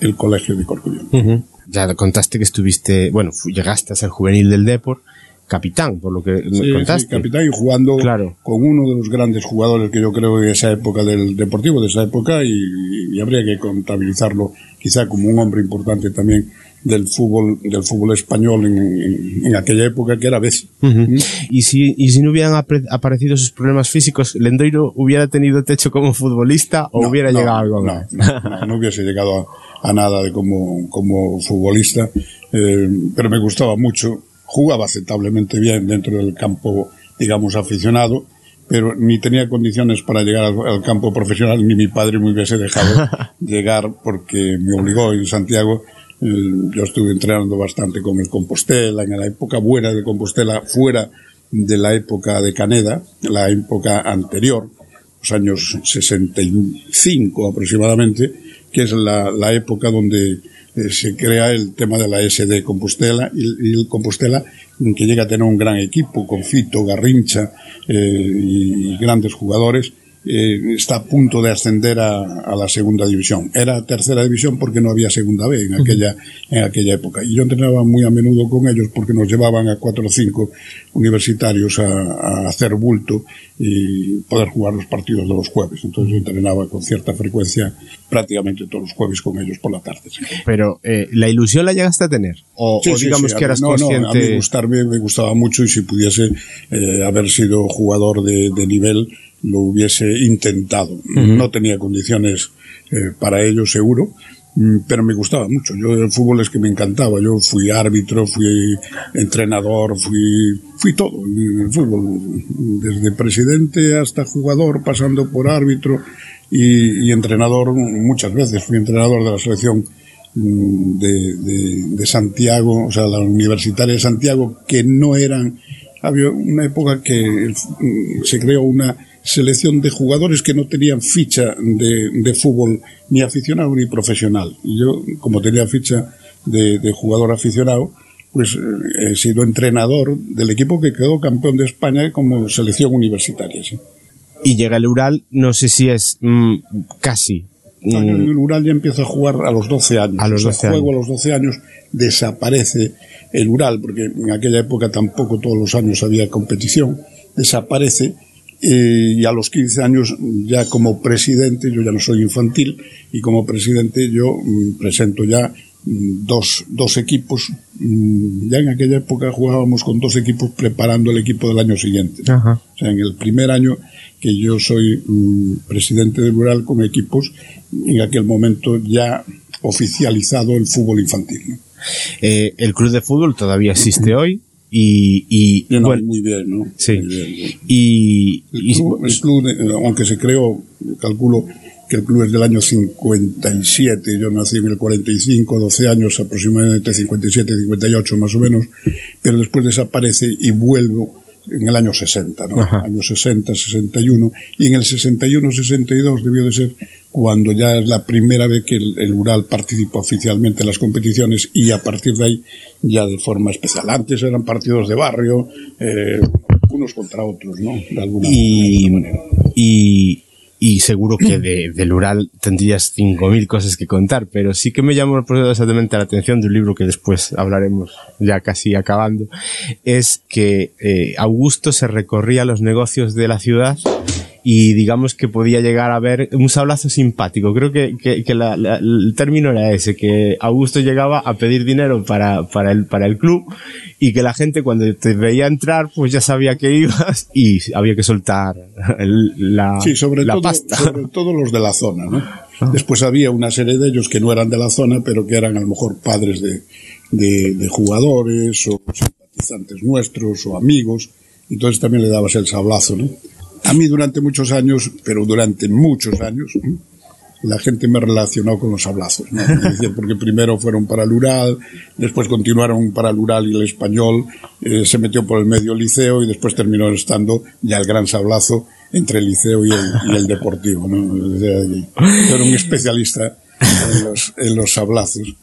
el Colegio de Corcubión. Ya contaste que estuviste, bueno, llegaste a ser juvenil del Depor, capitán, por lo que sí, contaste. Sí, capitán y jugando claro. con uno de los grandes jugadores que yo creo de esa época del Deportivo, de esa época, y, y habría que contabilizarlo quizá como un hombre importante también del fútbol del fútbol español en, en, en aquella época que era. Uh -huh. ¿Mm? y, si, y si no hubieran aparecido esos problemas físicos, ¿Lendoiro hubiera tenido techo como futbolista o no, hubiera no, llegado a algo no? No, no, hubiese llegado a, a, nada de como, como futbolista, eh, pero me gustaba mucho, jugaba aceptablemente bien dentro del campo, digamos, aficionado, pero ni tenía condiciones para llegar al, al, campo profesional, ni mi padre me hubiese dejado llegar porque me obligó en Santiago yo estuve entrenando bastante con el Compostela, en la época buena de Compostela, fuera de la época de Caneda, la época anterior, los años 65 aproximadamente, que es la, época donde eh, se crea el tema de la SD Compostela y, el Compostela que llega a tener un gran equipo con Fito, Garrincha eh, y grandes jugadores eh, está a punto de ascender a, a, la segunda división. Era tercera división porque no había segunda B en aquella, en aquella época. Y yo entrenaba muy a menudo con ellos porque nos llevaban a cuatro o cinco universitarios a, a hacer bulto y poder jugar los partidos de los jueves. Entonces yo entrenaba con cierta frecuencia prácticamente todos los jueves con ellos por la tarde. Pero, eh, ¿la ilusión la llegaste a tener? O, sí, o digamos sí, sí, que eras no, consciente... No, a mí gustarme, me gustaba mucho y si pudiese eh, haber sido jugador de, de nivel lo hubiese intentado. Uh -huh. No tenía condiciones eh, para ello, seguro, mm, pero me gustaba mucho. Yo el fútbol es que me encantaba. Yo fui árbitro, fui entrenador, fui, fui todo en el fútbol, desde presidente hasta jugador, pasando por árbitro y, y entrenador muchas veces. Fui entrenador de la selección mm, de, de, de Santiago, o sea, la Universitaria de Santiago, que no eran había una época que mm, se creó una selección de jugadores que no tenían ficha de, de fútbol ni aficionado ni profesional. Y yo, como tenía ficha de, de jugador aficionado, pues eh, he sido entrenador del equipo que quedó campeón de España como selección universitaria. ¿sí? Y llega el Ural, no sé si es mmm, casi. No, el Ural ya empieza a jugar a los 12 años. A los 12 o sea, años. juego a los 12 años, desaparece el Ural, porque en aquella época tampoco todos los años había competición, desaparece y a los 15 años ya como presidente, yo ya no soy infantil, y como presidente yo mm, presento ya mm, dos, dos equipos, mm, ya en aquella época jugábamos con dos equipos preparando el equipo del año siguiente. Ajá. O sea, en el primer año que yo soy presidente del rural con equipos, en aquel momento ya oficializado el fútbol infantil. ¿no? Eh, el club de fútbol todavía existe hoy, y, y no, bueno, muy bien, ¿no? Sí. Muy bien, ¿no? Y, el club, el club, aunque se creó, calculo que el club es del año 57, yo nací en el 45, 12 años aproximadamente, 57, 58 más o menos, pero después desaparece y vuelvo en el año 60, ¿no? Ajá. Año 60, 61, y en el 61, 62 debió de ser cuando ya es la primera vez que el, el, Ural participa oficialmente en las competiciones y a partir de ahí ya de forma especial. Antes eran partidos de barrio, eh, unos contra otros, ¿no? De alguna, y, manera. y, y seguro que de, del Ural tendrías 5.000 cosas que contar, pero sí que me llamó poderosamente la atención de un libro que después hablaremos ya casi acabando, es que eh, Augusto se recorría los negocios de la ciudad y digamos que podía llegar a ver un sablazo simpático. Creo que, que, la, el término era ese, que Augusto llegaba a pedir dinero para, para, el, para el club y que la gente cuando te veía entrar pues ya sabía que ibas y había que soltar la, sí, sobre la todo, pasta. Sobre todo los de la zona, ¿no? Ah. Después había una serie de ellos que no eran de la zona, pero que eran a lo mejor padres de, de, de jugadores o simpatizantes nuestros o amigos. Entonces también le dabas el sablazo, ¿no? A mí durante muchos años, pero durante muchos años, la gente me relacionó con los sablazos, ¿no? porque primero fueron para el Ural, después continuaron para el Ural y el Español, eh, se metió por el medio liceo y después terminó estando ya el gran sablazo entre el liceo y el, y el deportivo. ¿no? Era un especialista en los, en los sablazos.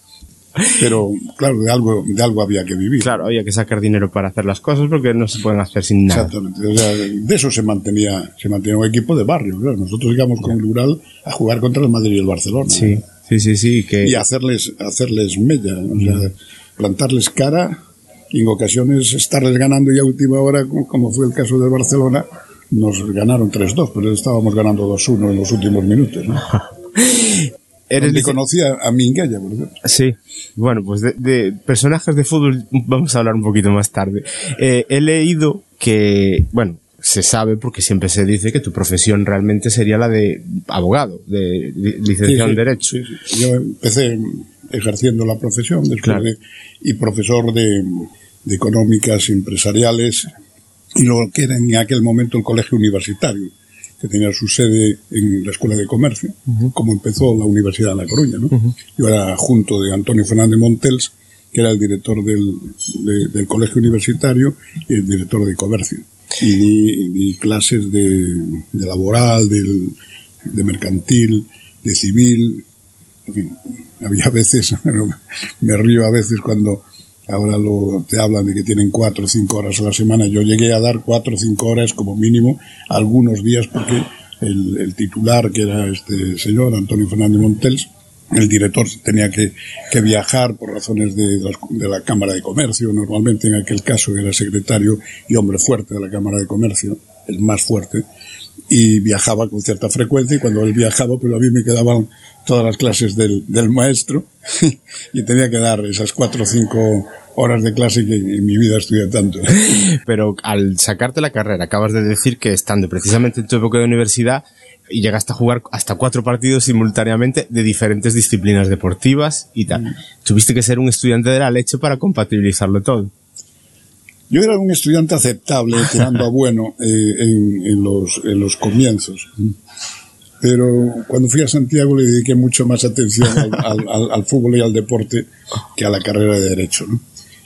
Pero, claro, de algo, de algo había que vivir. Claro, había que sacar dinero para hacer las cosas porque no se pueden hacer sin nada. Exactamente. O sea, de eso se mantenía, se mantenía un equipo de barrio. Claro. Nosotros íbamos con el Ural a jugar contra el Madrid y el Barcelona. Sí, sí, sí, sí. Que... Y hacerles, hacerles mella. O sea, plantarles cara y en ocasiones estarles ganando ya a última hora, como fue el caso del Barcelona, nos ganaron 3-2, pero estábamos ganando 2-1 en los últimos minutos. ¿no? Eres Donde conocía a Minguella, por ejemplo. Sí, bueno, pues de, de, personajes de fútbol vamos a hablar un poquito más tarde. Eh, he leído que, bueno, se sabe porque siempre se dice que tu profesión realmente sería la de abogado, de, licenciado sí, en Derecho. Sí. Yo empecé ejerciendo la profesión después Claro. de, y profesor de, de económicas empresariales y lo que era en aquel momento el colegio universitario que tenía su sede en la Escuela de Comercio, como empezó la Universidad de La Coruña. ¿no? Yo era junto de Antonio Fernández Montels, que era el director del, de- del colegio universitario y el director de comercio. Y di, di clases de, de laboral, del, de mercantil, de civil. En fin, había veces, me río a veces cuando ahora lo, te hablan de que tienen cuatro o cinco horas a la semana. Yo llegué a dar cuatro o cinco horas como mínimo algunos días porque el, titular, que era este señor, Antonio Fernández Montels, el director tenía que, que viajar por razones de, las- de la Cámara de Comercio. Normalmente en aquel caso era secretario y hombre fuerte de la Cámara de Comercio, el más fuerte, y viajaba con cierta frecuencia y cuando él viajaba pues a mí me quedaban todas las clases del, del maestro y tenía que dar esas cuatro o cinco horas de clase que en mi vida estudié tanto. Pero al sacarte la carrera, acabas de decir que estando precisamente en tu época de universidad y llegaste a jugar hasta cuatro partidos simultáneamente de diferentes disciplinas deportivas y tal. Tuviste que ser un estudiante de la leche para compatibilizarlo todo. Yo era un estudiante aceptable, tirando a bueno eh, en, en los, en los comienzos. Pero cuando fui a Santiago le dediqué mucho más atención al, al- al- al fútbol y al deporte que a la carrera de Derecho. ¿no?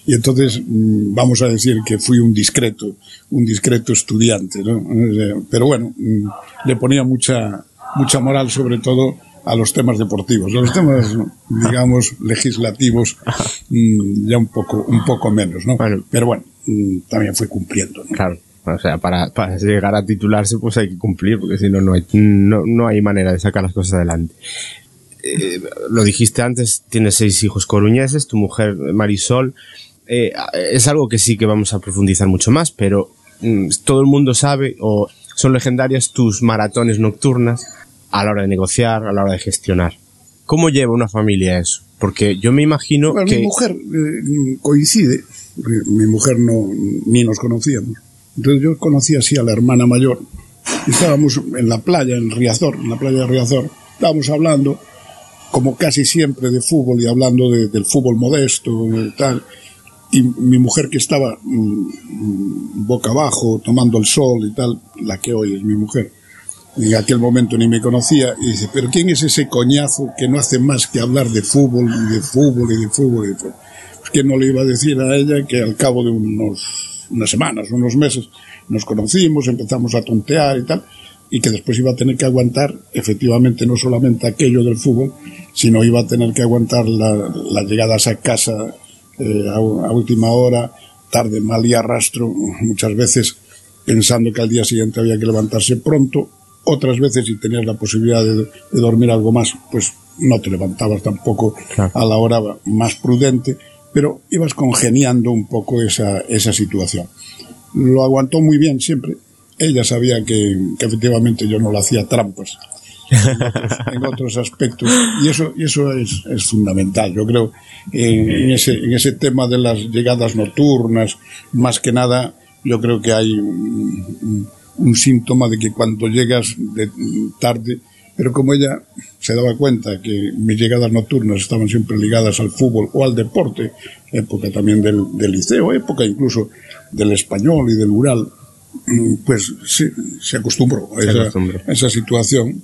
Y entonces mm, vamos a decir que fui un discreto, un discreto estudiante. ¿no? Pero bueno, mm, le ponía mucha, mucha moral sobre todo a los temas deportivos. A los temas, digamos, legislativos, mm, ya un poco, un poco menos, ¿no? Bueno. Pero bueno, también fue cumpliendo, ¿no? Claro. O sea, para, para llegar a titularse pues hay que cumplir, porque si no, no hay, no, no hay manera de sacar las cosas adelante. Eh, lo dijiste antes, tienes seis hijos coruñeses, tu mujer Marisol. Eh, es algo que sí que vamos a profundizar mucho más, pero mm, todo el mundo sabe o son legendarias tus maratones nocturnas a la hora de negociar, a la hora de gestionar. ¿Cómo lleva una familia eso? Porque yo me imagino Bueno, que... mi mujer eh, coincide, mi mujer no, ni nos conocíamos. Entonces yo conocí así a la hermana mayor. Estábamos en la playa, en Riazor, en la playa de Riazor. Estábamos hablando, como casi siempre, de fútbol y hablando de- del fútbol modesto y tal. Y mi mujer que estaba mm, boca abajo, tomando el sol y tal, la que hoy es mi mujer, en aquel momento ni me conocía, y dice, pero ¿quién es ese coñazo que no hace más que hablar de fútbol y de fútbol y de fútbol y de fútbol? Que no le iba a decir a ella que al cabo de unos, unas semanas, unos meses, nos conocimos, empezamos a tontear y tal, y que después iba a tener que aguantar, efectivamente, no solamente aquello del fútbol, sino iba a tener que aguantar la, las llegadas a casa eh, a, a última hora, tarde, mal y arrastro, muchas veces pensando que al día siguiente había que levantarse pronto, otras veces si tenías la posibilidad de, de dormir algo más, pues no te levantabas tampoco Claro. a la hora más prudente, pero ibas congeniando un poco esa, esa situación. Lo aguantó muy bien siempre, ella sabía que, que efectivamente yo no le hacía trampas en otros, en otros aspectos y eso y eso es, es fundamental yo creo en, en ese en ese tema de las llegadas nocturnas más que nada yo creo que hay un, un- un síntoma de que cuando llegas de tarde pero como ella se daba cuenta que mis llegadas nocturnas estaban siempre ligadas al fútbol o al deporte, época también del, del liceo, época incluso del español y del rural, mm, pues se, se acostumbró a Se esa, acostumbró. a esa situación.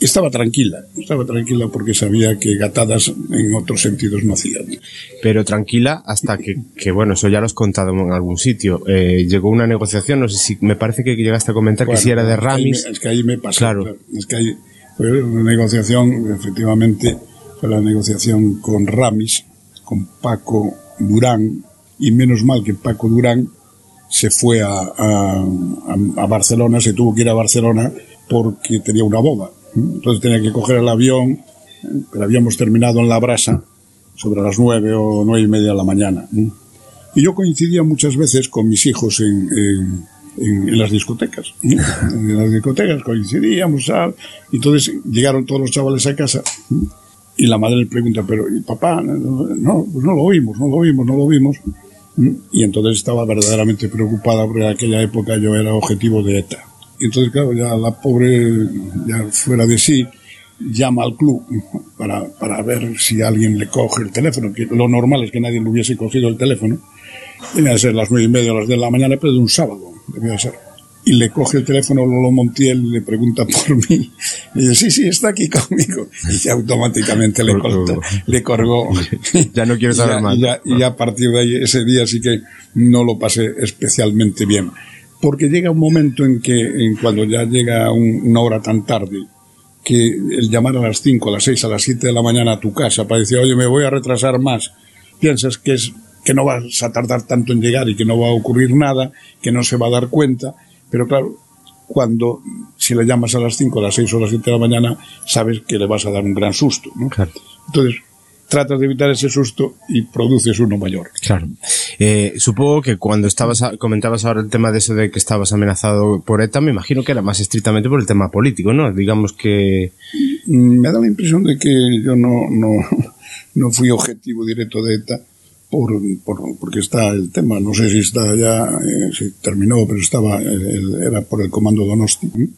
Estaba tranquila, estaba tranquila porque sabía que gatadas en otros sentidos no hacían. Pero tranquila hasta que, que, bueno, eso ya lo has contado en algún sitio. Eh, llegó una negociación, no sé si, me parece que llegaste a comentar que Bueno, si era de que ahí Ramis. me- Es que ahí me pasó. Claro. claro. Es que ahí fue una negociación, efectivamente, fue la negociación con Ramis, con Paco Durán, y menos mal que Paco Durán se fue a- a- a Barcelona, se tuvo que ir a Barcelona porque tenía una boda. Entonces tenía que coger el avión, pero habíamos terminado en la brasa sobre las nueve o nueve y media de la mañana. Y yo coincidía muchas veces con mis hijos en, en- en- en las discotecas. En las discotecas coincidíamos, ¿sabes? Entonces llegaron todos los chavales a casa y la madre le pregunta, pero ¿y papá? No, pues no lo oímos, no lo oímos, no lo vimos. Y entonces estaba verdaderamente preocupada porque en aquella época yo era objetivo de ETA. Y entonces, claro, ya la pobre, ya fuera de sí, llama al club para, para ver si alguien le coge el teléfono, que lo normal es que nadie le hubiese cogido el teléfono. Debía de ser las nueve y media o las de la mañana, pero de un sábado. Y le coge el teléfono Lolo Montiel y le pregunta por mí. Y dice, sí, sí, está aquí conmigo. Y automáticamente le, cortó, le colgó. Ya no quiero saber más. Y ya, y ya a partir de ahí, ese día sí que no lo pasé especialmente bien. Porque llega un momento en que, en cuando ya llega un- una hora tan tarde, que el llamar a las 5, a las 6, a las 7 de la mañana a tu casa para decir, oye, me voy a retrasar más, piensas que es que no vas a tardar tanto en llegar y que no va a ocurrir nada, que no se va a dar cuenta, pero claro, cuando si le llamas a las 5, a las 6 o a las 7 de la mañana, sabes que le vas a dar un gran susto, ¿no? Claro. Entonces, tratas de evitar ese susto y produces uno mayor. Claro. Eh, supongo que cuando estabas a- comentabas ahora el tema de eso de que estabas amenazado por ETA, me imagino que era más estrictamente por el tema político, ¿no? Digamos que... Mm, Me da la impresión de que yo no, no, no fui objetivo directo de ETA por, por- porque está el tema, no sé si está ya, eh, si terminó, pero estaba, el- era por el comando Donosti. ¿eh?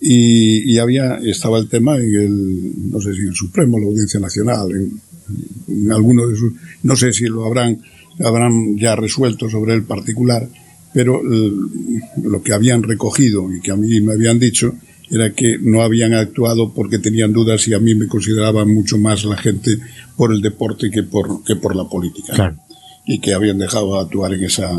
Y, y había, estaba el tema en el, no sé si en el Supremo, la Audiencia Nacional, en, en alguno de sus, no sé si lo habrán, habrán ya resuelto sobre el particular, pero el- lo que habían recogido y que a mí me habían dicho era que no habían actuado porque tenían dudas y a mí me consideraban mucho más la gente por el deporte que por, que por la política. Claro. Y que habían dejado de actuar en esa,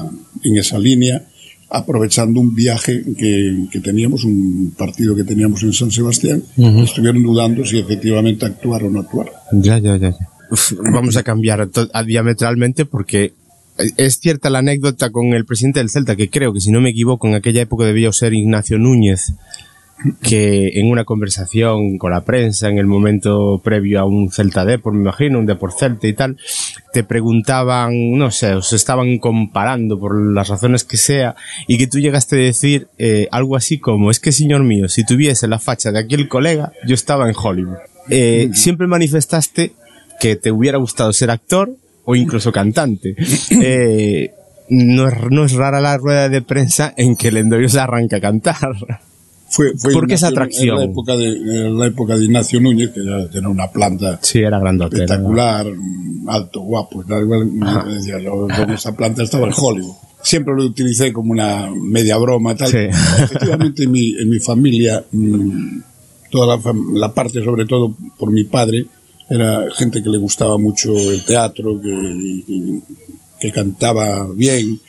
en esa línea, aprovechando un viaje que, que teníamos, un partido que teníamos en San Sebastián, estuvieron dudando si efectivamente actuar o no actuar. Ya, ya, ya. ya. Uf, vamos a cambiar a- diametralmente porque es cierta la anécdota con el presidente del Celta, que creo que si no me equivoco en aquella época debió ser Ignacio Núñez, que en una conversación con la prensa en el momento previo a un Celta Depor, me imagino, un Depor Celta y tal, te preguntaban, no sé, os estaban comparando por las razones que sea, y que tú llegaste a decir eh, algo así como, es que señor mío, si tuviese la facha de aquel colega, yo estaba en Hollywood. Eh, siempre manifestaste que te hubiera gustado ser actor o incluso cantante. Eh, no, es, no es rara la rueda de prensa en que el Endoriosa arranca a cantar. Fue, fue ¿Por qué esa atracción? En la, época de, en la época de Ignacio Núñez, que ya tenía una planta Sí, era grandote. era- espectacular, alto, guapo, decía yo, con esa planta estaba en Hollywood. Siempre lo utilicé como una media broma, tal. Sí. Efectivamente, en mi, en mi familia, mm, toda la, la parte, sobre todo por mi padre, era gente que le gustaba mucho el teatro, que, que cantaba bien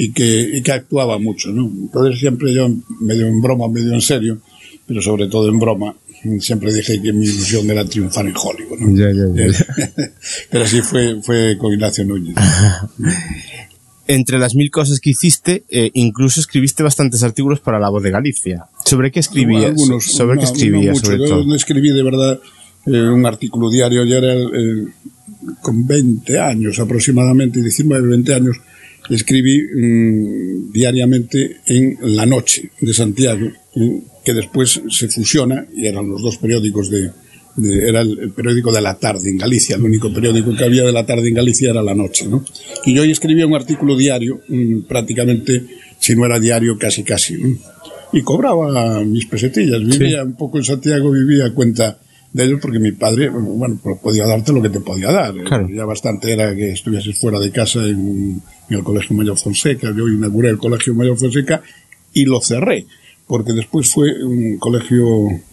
y que, y que actuaba mucho, ¿no? Entonces siempre yo, medio en broma, medio en serio, pero sobre todo en broma, siempre dije que mi ilusión era triunfar en Hollywood, ¿no? Ya, ya, ya. pero sí fue, fue con Ignacio Núñez. Entre las mil cosas que hiciste, eh, incluso escribiste bastantes artículos para La Voz de Galicia. ¿Sobre qué escribías? Algunos, ¿Sobre qué escribías, sobre Yo todo? no escribí de verdad eh, un artículo diario, ya era el- el- con 20 años aproximadamente, 19, 20 años, escribí mm, diariamente en La Noche de Santiago, que después se fusiona, y eran los dos periódicos de, de- era el, el periódico de la tarde en Galicia, el único periódico que había de la tarde en Galicia era La Noche, ¿no? Y yo ahí escribía un artículo diario, mm, prácticamente, si no era diario, casi casi, ¿no? Y cobraba mis pesetillas, vivía un poco en Santiago, vivía a cuenta de ellos porque mi padre, bueno, pues podía darte lo que te podía dar. Claro. Ya bastante era que estuvieses fuera de casa en, en el Colegio Mayor Fonseca. Yo inauguré el Colegio Mayor Fonseca y lo cerré, porque después fue un colegio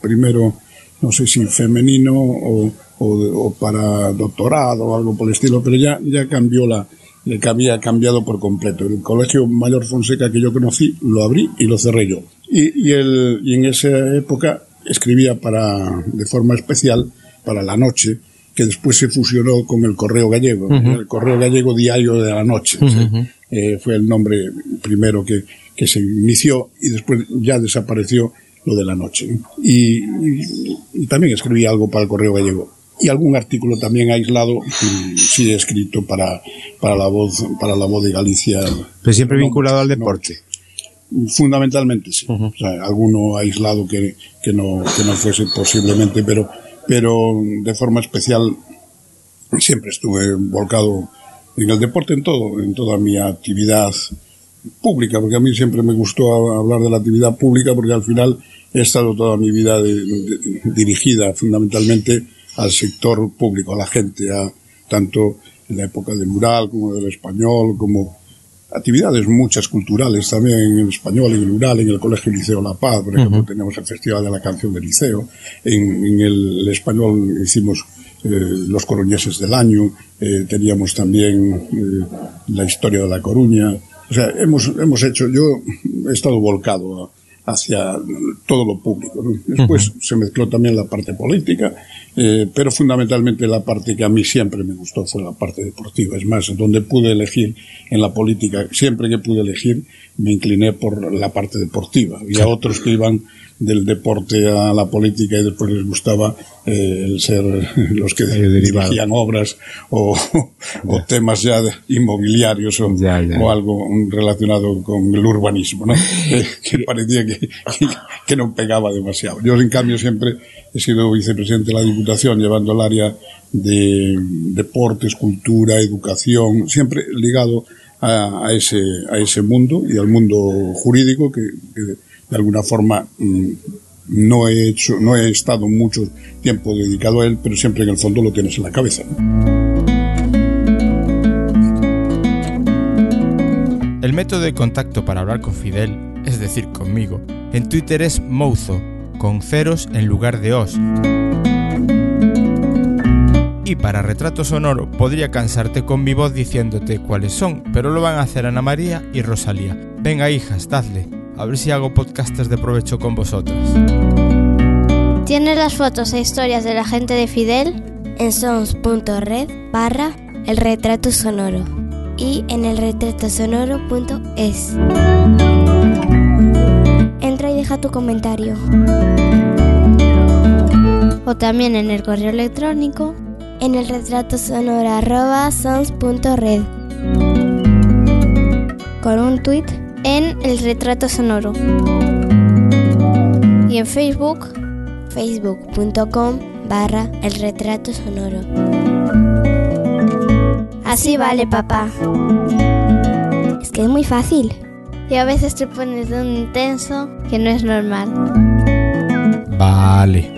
primero, no sé si femenino o, o, o para doctorado o algo por el estilo, pero ya, ya cambió la, que había cambiado por completo. El Colegio Mayor Fonseca que yo conocí lo abrí y lo cerré yo. Y, y, el, y en esa época escribía para, de forma especial para la noche, que después se fusionó con el Correo Gallego, el Correo Gallego Diario de la Noche. eh, fue el nombre primero que, que se inició y después ya desapareció lo de la noche. ¿no? Y, y- y también escribí algo para el Correo Gallego. Y algún artículo también aislado, sí he escrito para, para la voz, para la voz de Galicia. Pero siempre No vinculado al deporte. Fundamentalmente sí. O sea, alguno aislado que, que, no, que no fuese posiblemente, pero, pero de forma especial siempre estuve volcado en el deporte, en todo, en toda mi actividad pública, porque a mí siempre me gustó hablar de la actividad pública, porque al final he estado toda mi vida de- de- dirigida fundamentalmente al sector público, a la gente, a, tanto en la época del mural como del español, como actividades muchas culturales también en el español, en el mural, en el Colegio Liceo La Paz, por ejemplo, tenemos el Festival de la Canción del Liceo, en, en el, español hicimos eh, los coruñeses del año, eh, teníamos también eh, la historia de La Coruña, o sea, hemos, hemos hecho, yo he estado volcado a- hacia todo lo público. ¿no? Después se mezcló también la parte política, eh, pero fundamentalmente la parte que a mí siempre me gustó fue la parte deportiva. Es más, donde pude elegir en la política, siempre que pude elegir, me incliné por la parte deportiva. Había otros que iban del deporte a la política y después les gustaba eh, el ser los que dirigían obras o, o temas ya de- inmobiliarios o, Ya, ya. o algo relacionado con el urbanismo, ¿no? que, que parecía que, que, que no pegaba demasiado. Yo, en cambio, siempre he sido vicepresidente de la Diputación, llevando el área de deportes, cultura, educación, siempre ligado a, a ese, a ese mundo y al mundo jurídico que, que de alguna forma mm, no he hecho, no he estado mucho tiempo dedicado a él, pero siempre en el fondo lo tienes en la cabeza. El método de contacto para hablar con Fidel, es decir, conmigo, en Twitter es Mouzo, con ceros en lugar de os. Y para retrato sonoro podría cansarte con mi voz diciéndote cuáles son, pero lo van a hacer Ana María y Rosalía. Venga hijas, dadle, a ver si hago podcastes de provecho con vosotras. ¿Tienes las fotos e historias de la gente de Fidel? en sons.red barra el retrato sonoro y en el retratosonoro.es. Entra y deja tu comentario. O también en el correo electrónico En el retrato sonoro arroba sons.red. con un tweet en el retrato sonoro. Y en Facebook facebook.com barra el retrato sonoro. Así vale, papá. Es que es muy fácil. Y a veces te pones de un intenso que no es normal. Vale.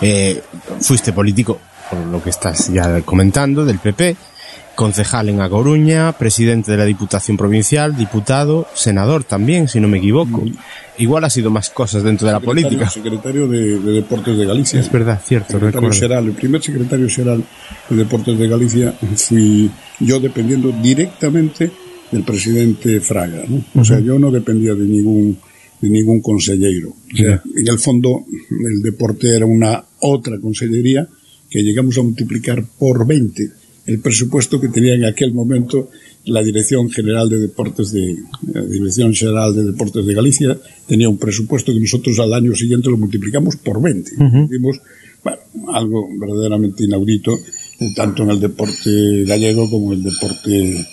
Eh, fuiste político, por lo que estás ya comentando, del PP, concejal en A Coruña, presidente de la Diputación Provincial, diputado, senador también, si no me equivoco. Igual ha sido más cosas dentro de la política. Secretario de, de Deportes de Galicia. Es verdad, cierto, secretario general, el primer secretario general de Deportes de Galicia fui yo dependiendo directamente del presidente Fraga. ¿no? O sea, yo no dependía de ningún de ningún consellero. O sea, en el fondo, el deporte era una otra consellería que llegamos a multiplicar por 20 el presupuesto que tenía en aquel momento la Dirección General de Deportes de la Dirección General de Deportes de Galicia tenía un presupuesto que nosotros al año siguiente lo multiplicamos por 20. Hicimos bueno, algo verdaderamente inaudito tanto en el deporte gallego como en el deporte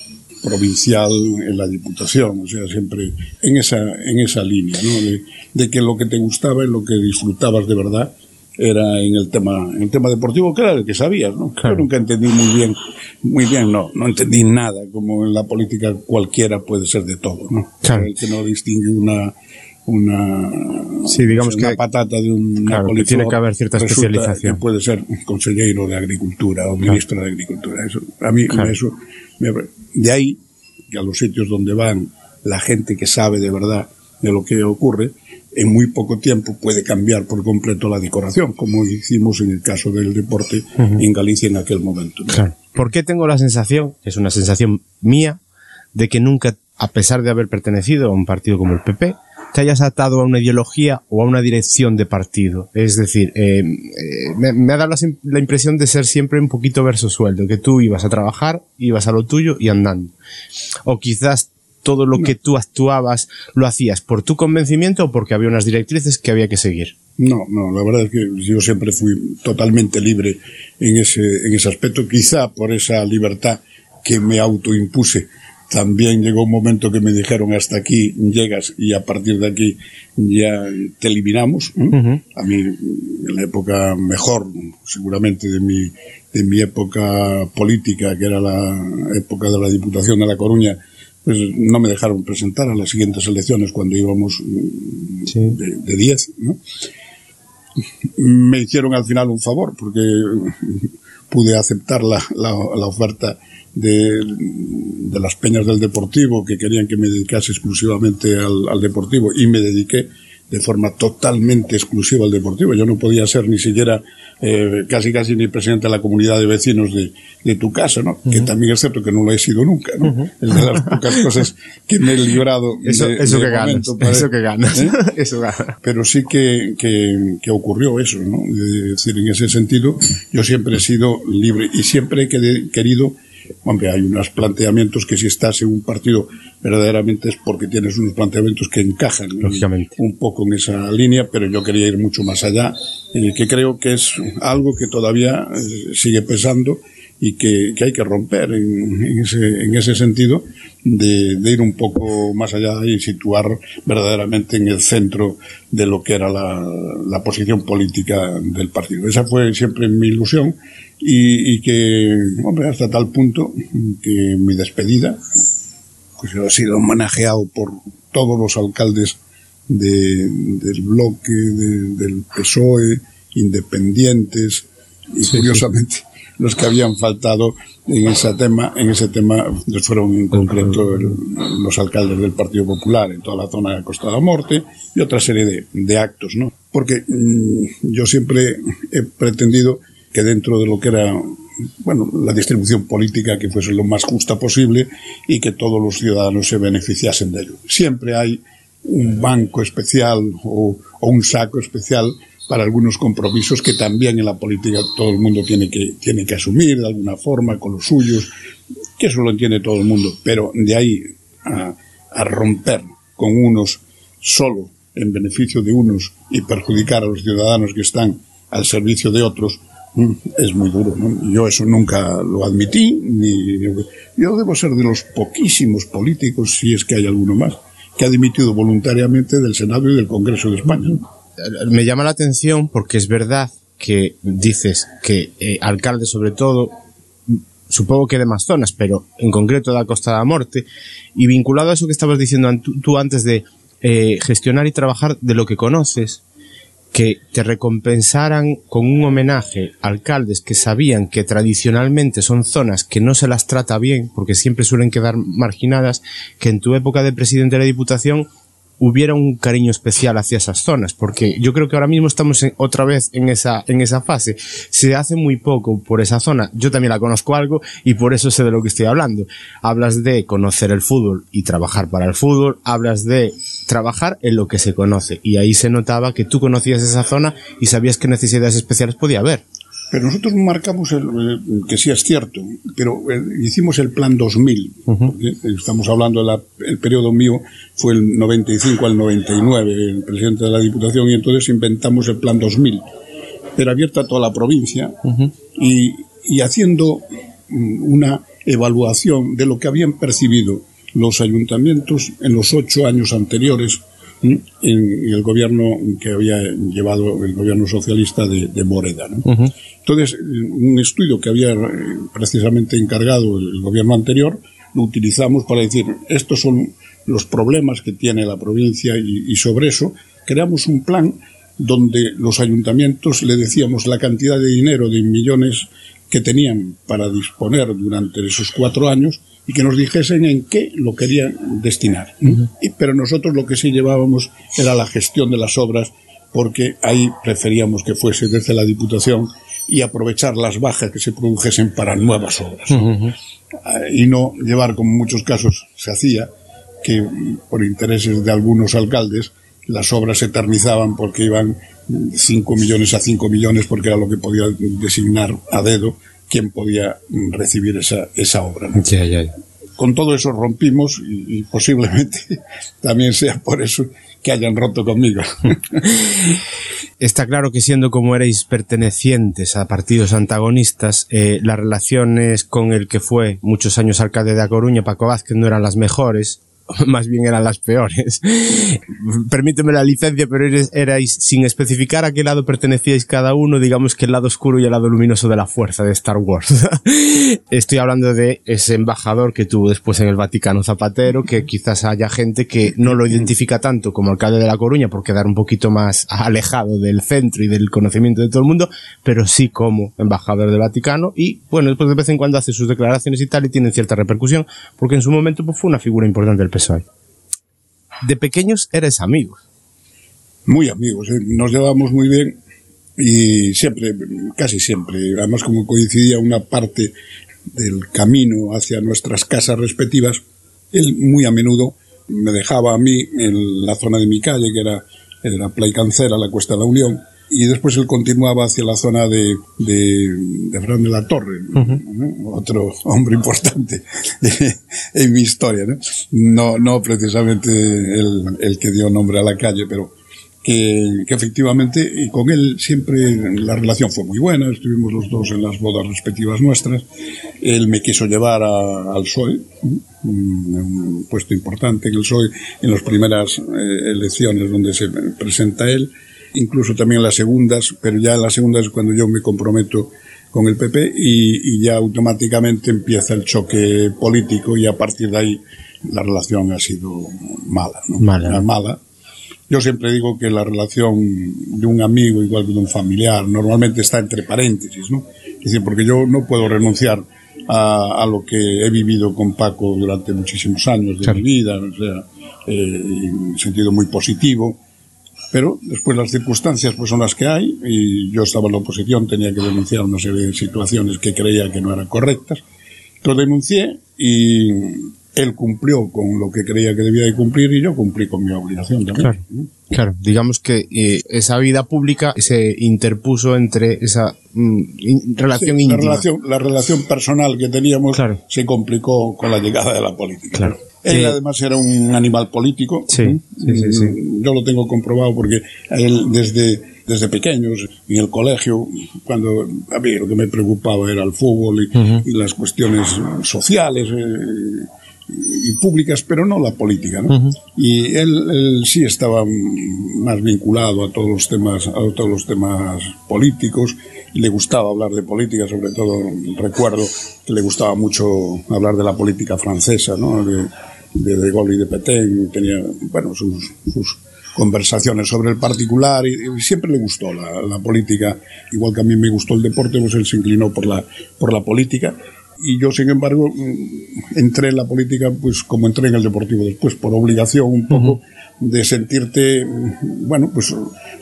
provincial en la Diputación, o sea, siempre en esa, en esa línea, ¿no? De, de que lo que te gustaba y lo que disfrutabas de verdad era en el tema, en el tema deportivo, que era el que sabías, ¿no? Yo nunca entendí muy bien, muy bien, no, no entendí nada, como en la política cualquiera puede ser de todo, ¿no? Claro. El que no distingue una, una, Sí, digamos una que- patata de un claro, que tiene que haber cierta especialización. que puede ser consejero de Agricultura o ministro de Agricultura. Eso, a mí Claro. eso, me- de ahí que a los sitios donde van la gente que sabe de verdad de lo que ocurre, en muy poco tiempo puede cambiar por completo la decoración, como hicimos en el caso del deporte en Galicia en aquel momento. ¿no? Claro. ¿Por qué tengo la sensación, es una sensación mía, de que nunca, a pesar de haber pertenecido a un partido como el PP, te hayas atado a una ideología o a una dirección de partido? Es decir, eh, eh, me, me ha dado la, la impresión de ser siempre un poquito verso sueldo, que tú ibas a trabajar, ibas a lo tuyo y andando. O quizás todo lo que tú actuabas lo hacías por tu convencimiento o porque había unas directrices que había que seguir. No, no, la verdad es que yo siempre fui totalmente libre en ese, en ese aspecto, quizá por esa libertad que me autoimpuse. También llegó un momento que me dijeron hasta aquí llegas y a partir de aquí ya te eliminamos. ¿eh? A mí, en la época mejor, seguramente de mi, de mi época política, que era la época de la Diputación de La Coruña, pues no me dejaron presentar a las siguientes elecciones cuando íbamos mm, de de 10, ¿no? me hicieron al final un favor porque pude aceptar la, la, la oferta de, de las peñas del deportivo que querían que me dedicase exclusivamente al, al deportivo y me dediqué de forma totalmente exclusiva al deportivo. Yo no podía ser ni siquiera eh, casi casi ni presidente de la comunidad de vecinos de, de tu casa, ¿no? Que también es cierto que no lo he sido nunca, ¿no? Es de las pocas cosas que me he librado Eso, de, eso que ganas. Eso que ganas. ¿Eh? Eso ganas. pero sí que, que, que ocurrió eso, ¿no? Es decir, en ese sentido, yo siempre he sido libre y siempre he querido, hombre, hay unos planteamientos que si estás en un partido verdaderamente es porque tienes unos planteamientos que encajan Lógicamente. un poco en esa línea, pero yo quería ir mucho más allá, eh, que creo que es algo que todavía eh, sigue pesando y que, que hay que romper en, en ese, en ese sentido de, de ir un poco más allá y situar verdaderamente en el centro de lo que era la, la posición política del partido. Esa fue siempre mi ilusión y, y que, hombre, hasta tal punto que mi despedida pues ha sido homenajeado por todos los alcaldes de- del bloque, de- del PSOE, independientes y curiosamente los que habían faltado en ese tema, en ese tema pues, fueron en concreto el- los alcaldes del Partido Popular en toda la zona de Costa da Morte y otra serie de, de actos, ¿no? Porque mm, yo siempre he pretendido que dentro de lo que era bueno, la distribución política que fuese lo más justa posible y que todos los ciudadanos se beneficiasen de ello. Siempre hay un banco especial o, un saco especial para algunos compromisos que también en la política todo el mundo tiene que, tiene que asumir de alguna forma con los suyos, que eso lo entiende todo el mundo, pero de ahí a, romper con unos solo en beneficio de unos y perjudicar a los ciudadanos que están al servicio de otros, es muy duro. ¿no? Yo eso nunca lo admití, ni yo debo ser de los poquísimos políticos, si es que hay alguno más, que ha dimitido voluntariamente del Senado y del Congreso de España. me llama la atención porque es verdad que dices que eh, alcalde sobre todo supongo que de más zonas pero en concreto de la Costa de la Morte y vinculado a eso que estabas diciendo tú antes de eh, gestionar y trabajar de lo que conoces que te recompensaran con un homenaje a alcaldes que sabían que tradicionalmente son zonas que no se las trata bien, porque siempre suelen quedar marginadas, que en tu época de presidente de la Diputación hubiera un cariño especial hacia esas zonas, porque yo creo que ahora mismo estamos en- otra vez en esa, en esa fase. Se hace muy poco por esa zona. Yo también la conozco algo y por eso sé de lo que estoy hablando. Hablas de conocer el fútbol y trabajar para el fútbol, hablas de trabajar en lo que se conoce y ahí se notaba que tú conocías esa zona y sabías qué necesidades especiales podía haber. Pero nosotros marcamos el, que sí es cierto, pero eh, hicimos el plan 2000. porque Estamos hablando del periodo mío, fue el 95 al 99, el presidente de la Diputación, y entonces inventamos el plan 2000. Pero abierto a toda la provincia y, y haciendo mm, una evaluación de lo que habían percibido los ayuntamientos en los ocho años anteriores en el gobierno que había llevado el gobierno socialista de, de Moreda. ¿no? Entonces, un estudio que había eh, precisamente encargado el gobierno anterior, lo utilizamos para decir, estos son los problemas que tiene la provincia y, y sobre eso creamos un plan donde los ayuntamientos le decíamos la cantidad de dinero de millones que tenían para disponer durante esos cuatro años y que nos dijesen en qué lo querían destinar. pero nosotros lo que sí llevábamos era la gestión de las obras porque ahí preferíamos que fuese desde la Diputación y aprovechar las bajas que se produjesen para nuevas obras. Ah, Y no llevar, como en muchos casos se hacía, que por intereses de algunos alcaldes las obras se eternizaban porque iban 5 millones a 5 millones porque era lo que podía designar a dedo quién podía recibir esa, esa obra. Con todo eso rompimos y, y posiblemente también sea por eso que hayan roto conmigo. Está claro que siendo como erais pertenecientes a partidos antagonistas, eh, las relaciones con el que fue muchos años alcalde de A Coruña, Paco Vázquez, no eran las mejores, más bien eran las peores. Permíteme la licencia, pero eres- erais, sin especificar a qué lado pertenecíais cada uno, digamos que el lado oscuro y el lado luminoso de la fuerza de Star Wars. Estoy hablando de ese embajador que tuvo después en el Vaticano Zapatero, que quizás haya gente que no lo identifica tanto como alcalde de La Coruña por quedar un poquito más alejado del centro y del conocimiento de todo el mundo, pero sí como embajador del Vaticano y bueno, después de vez en cuando hace sus declaraciones y tal y tienen cierta repercusión porque en su momento pues, fue una figura importante del De pequeños eres amigos. muy amigos, ¿eh? nos llevábamos muy bien y siempre, casi siempre, además como coincidía una parte del camino hacia nuestras casas respectivas, él muy a menudo me dejaba a mí en la zona de mi calle, que era, era Play Cancera, la Cuesta de la Unión, y después él continuaba hacia la zona de, de, de Fran de la Torre, ¿no? otro hombre importante en mi historia, ¿no? No, no precisamente el, el que dio nombre a la calle, pero que, que efectivamente y con él siempre la relación fue muy buena, estuvimos los dos en las bodas respectivas nuestras, él me quiso llevar a- al PSOE, un, un puesto importante en el PSOE en las primeras eh, elecciones donde se presenta él, incluso también las segundas, pero ya las segundas es cuando yo me comprometo con el PP y, y ya automáticamente empieza el choque político y a partir de ahí la relación ha sido mala, ¿no? Mala. mala. Yo siempre digo que la relación de un amigo igual que de un familiar normalmente está entre paréntesis, ¿no? Es decir, porque yo no puedo renunciar a, a lo que he vivido con Paco durante muchísimos años de mi vida, o sea, eh, en un sentido muy positivo, pero después las circunstancias pues son las que hay y yo estaba en la oposición, tenía que denunciar una serie de situaciones que creía que no eran correctas. Lo denuncié y él cumplió con lo que creía que debía de cumplir y yo cumplí con mi obligación también. Claro. Claro, digamos que eh, esa vida pública se interpuso entre esa mm, in- relación Sí, íntima. la relación, la relación personal que teníamos Claro. se complicó con la llegada de la política. Claro. Él además era un animal político. Sí, sí, sí, sí. Yo lo tengo comprobado porque a él desde, desde pequeños, en el colegio, cuando a mí lo que me preocupaba era el fútbol y, y las cuestiones sociales eh, y públicas, pero no la política. ¿no? Y él, él sí estaba mm, más vinculado a todos los temas, a todos los temas políticos y le gustaba hablar de política, sobre todo recuerdo que le gustaba mucho hablar de la política francesa, ¿no? de, de Gaulle y de Petain, tenía bueno, sus, sus conversaciones sobre el particular y, siempre le gustó la, la política, igual que a mí me gustó el deporte, pues él se inclinó por la, por la política. Y yo sin embargo mm, entré en la política pues como entré en el deportivo después por obligación un poco de sentirte bueno pues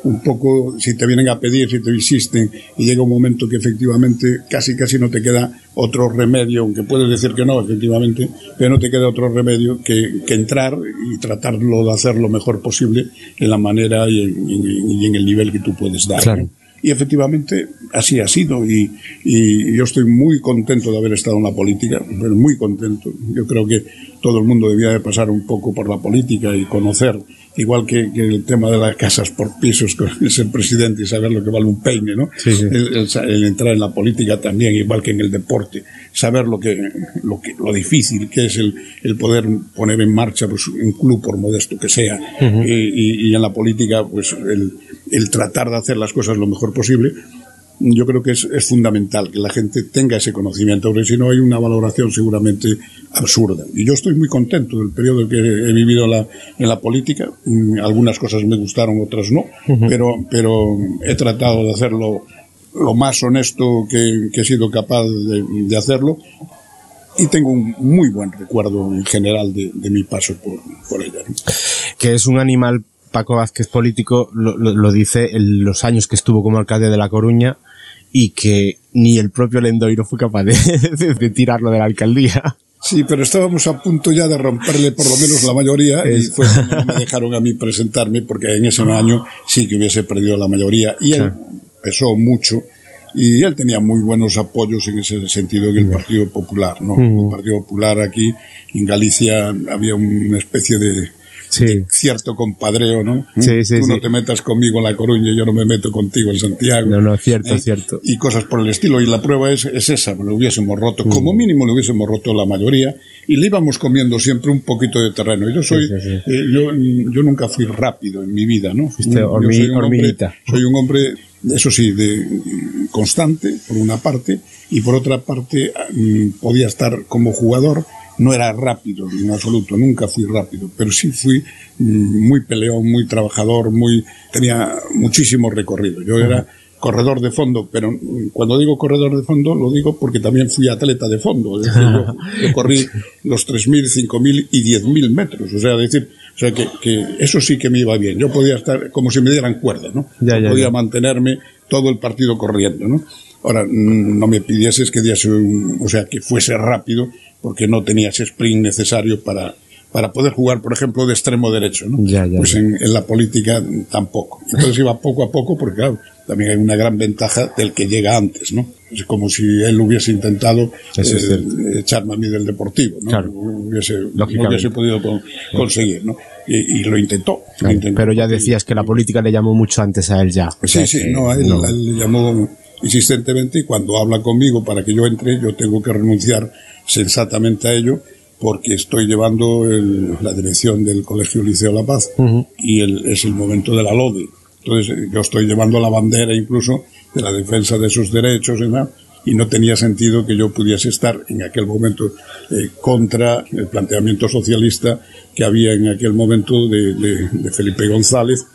un poco si te vienen a pedir si te insisten y llega un momento que efectivamente casi casi no te queda otro remedio aunque puedes decir que no efectivamente pero no te queda otro remedio que, que entrar y tratarlo de hacer lo mejor posible en la manera y en, y en- y en el nivel que tú puedes dar Claro. Y efectivamente así ha sido y, y, yo estoy muy contento de haber estado en la política, pero muy contento. Yo creo que todo el mundo debía de pasar un poco por la política y conocer, igual que, que el tema de las casas por pisos, con ser presidente y saber lo que vale un peine, ¿no? Sí, sí. El, el, el, entrar en la política también, igual que en el deporte, saber lo que, lo que, lo difícil que es el, el poder poner en marcha pues, un club por modesto que sea, uh -huh. y, y, en la política, pues el, el tratar de hacer las cosas lo mejor posible, yo creo que es, es, fundamental que la gente tenga ese conocimiento, porque si no hay una valoración seguramente absurda. Y yo estoy muy contento del periodo que he vivido la, en la política. Mm, algunas cosas me gustaron, otras no, uh -huh. pero, pero he tratado de hacerlo lo más honesto que, que he sido capaz de, de, hacerlo. Y tengo un muy buen recuerdo en general de, de mi paso por, por ella. Que es un animal Paco Vázquez político lo, lo, lo dice en los años que estuvo como alcalde de La Coruña y que ni el propio Lendoiro fue capaz de, de, de tirarlo de la alcaldía. Sí, pero estábamos a punto ya de romperle por lo menos la mayoría y fue cuando no me dejaron a mí presentarme porque en ese año sí que hubiese perdido la mayoría y él pesó mucho y él tenía muy buenos apoyos en ese sentido en el Partido Popular, ¿no? El Partido Popular aquí en Galicia había una especie de sí. cierto compadreo, ¿no? Sí, sí, Tú no te metas conmigo en La Coruña, yo no me meto contigo en Santiago. No, no, cierto, ¿eh? cierto. Y cosas por el estilo. Y la prueba es, es esa, lo hubiésemos roto, mm. como mínimo lo hubiésemos roto la mayoría, y le íbamos comiendo siempre un poquito de terreno. Yo soy, eh, yo, yo nunca fui rápido en mi vida, ¿no? Fuiste soy un hormiguita. Hombre, soy un hombre, eso sí, de constante, por una parte, y por otra parte, mm, podía estar como jugador, no era rápido en absoluto, nunca fui rápido, pero sí fui mm, muy peleón, muy trabajador, muy tenía muchísimo recorrido. Yo era corredor de fondo, pero mm, cuando digo corredor de fondo lo digo porque también fui atleta de fondo. Es decir, yo, yo, corrí los 3.000, 5.000 y 10.000 metros. O sea, decir, o sea que, que, eso sí que me iba bien. Yo podía estar como si me dieran cuerda, ¿no? Ya, ya, podía ya. mantenerme todo el partido corriendo, ¿no? Ahora, mm, no me pidieses que diese un, o sea, que fuese rápido, porque no tenía ese sprint necesario para, para poder jugar, por ejemplo, de extremo derecho, ¿no? Ya, ya, pues en, en, la política tampoco. Entonces iba poco a poco, porque claro, también hay una gran ventaja del que llega antes, ¿no? Es como si él hubiese intentado eh, echarme a mí del deportivo, ¿no? Claro. Hubiese, hubiese podido con, conseguir, ¿no? Y, y lo, intentó, claro, lo, intentó, Pero ya decías que la política le llamó mucho antes a él ya. O sea sí, sí, no, a él, no. A él le llamó insistentemente y cuando habla conmigo para que yo entre, yo tengo que renunciar sensatamente a ello porque estoy llevando el, la dirección del Colegio Liceo La Paz uh -huh. y el, es el momento de la LODE. Entonces yo estoy llevando la bandera incluso de la defensa de sus derechos y, nada, y no tenía sentido que yo pudiese estar en aquel momento eh, contra el planteamiento socialista que había en aquel momento de, de, de Felipe González.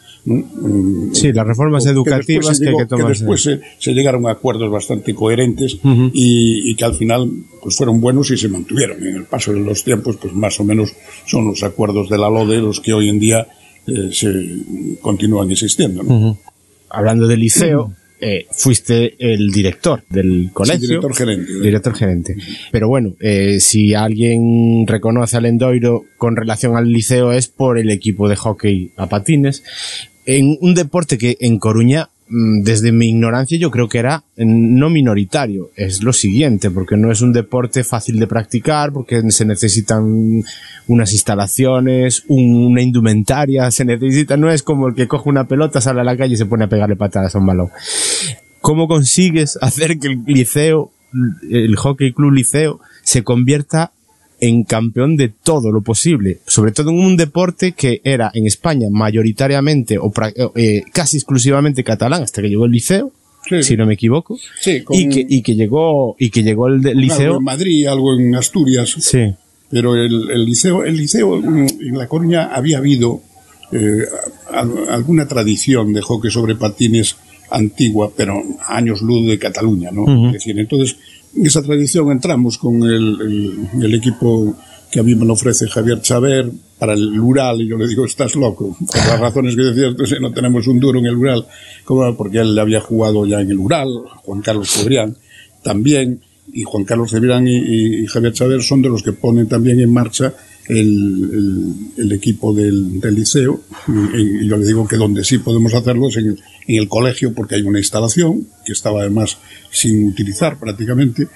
Sí, las reformas educativas que, llegó, hay que. Que después se, se, llegaron a acuerdos bastante coherentes uh -huh. y, y, que al final pues fueron buenos y se mantuvieron. En el paso de los tiempos, pues más o menos son los acuerdos de la LODE los que hoy en día eh, se continúan existiendo. ¿no? Uh -huh. Hablando del liceo. Eh, fuiste el director del colegio. Sí, director gerente. Director gerente. Pero bueno, eh, si alguien reconoce al Endoiro con relación al liceo es por el equipo de hockey a patines. En un deporte que en Coruña, mm, desde mi ignorancia, yo creo que era no minoritario. Es lo siguiente, porque no es un deporte fácil de practicar, porque se necesitan unas instalaciones, una indumentaria, se necesita, no es como el que coge una pelota, sale a la calle y se pone a pegarle patadas a un balón. ¿Cómo consigues hacer que el liceo, el Hockey Club Liceo, se convierta en campeón de todo lo posible, sobre todo en un deporte que era en España mayoritariamente o eh, casi exclusivamente catalán hasta que llegó el liceo, sí. si no me equivoco, sí, con... y, que, y que llegó y que llegó el liceo algo en Madrid, algo en Asturias, sí. pero el, el liceo, el liceo en La Coruña había habido eh, alguna tradición de hockey sobre patines antigua, pero años luz de Cataluña, ¿no? Uh -huh. Es decir, entonces en esa tradición entramos con el, equipo que a mí me ofrece Javier Chaver para el Ural y yo le digo, estás loco, por las razones que decías, entonces no tenemos un duro en el Ural, como porque él había jugado ya en el Ural, Juan Carlos Cebrián también, y Juan Carlos Cebrián y, y, y, Javier Chaver son de los que ponen también en marcha el, equipo del, liceo. Y, yo le digo que donde sí podemos hacerlo es en el, colegio, porque hay una instalación que estaba además sin utilizar prácticamente,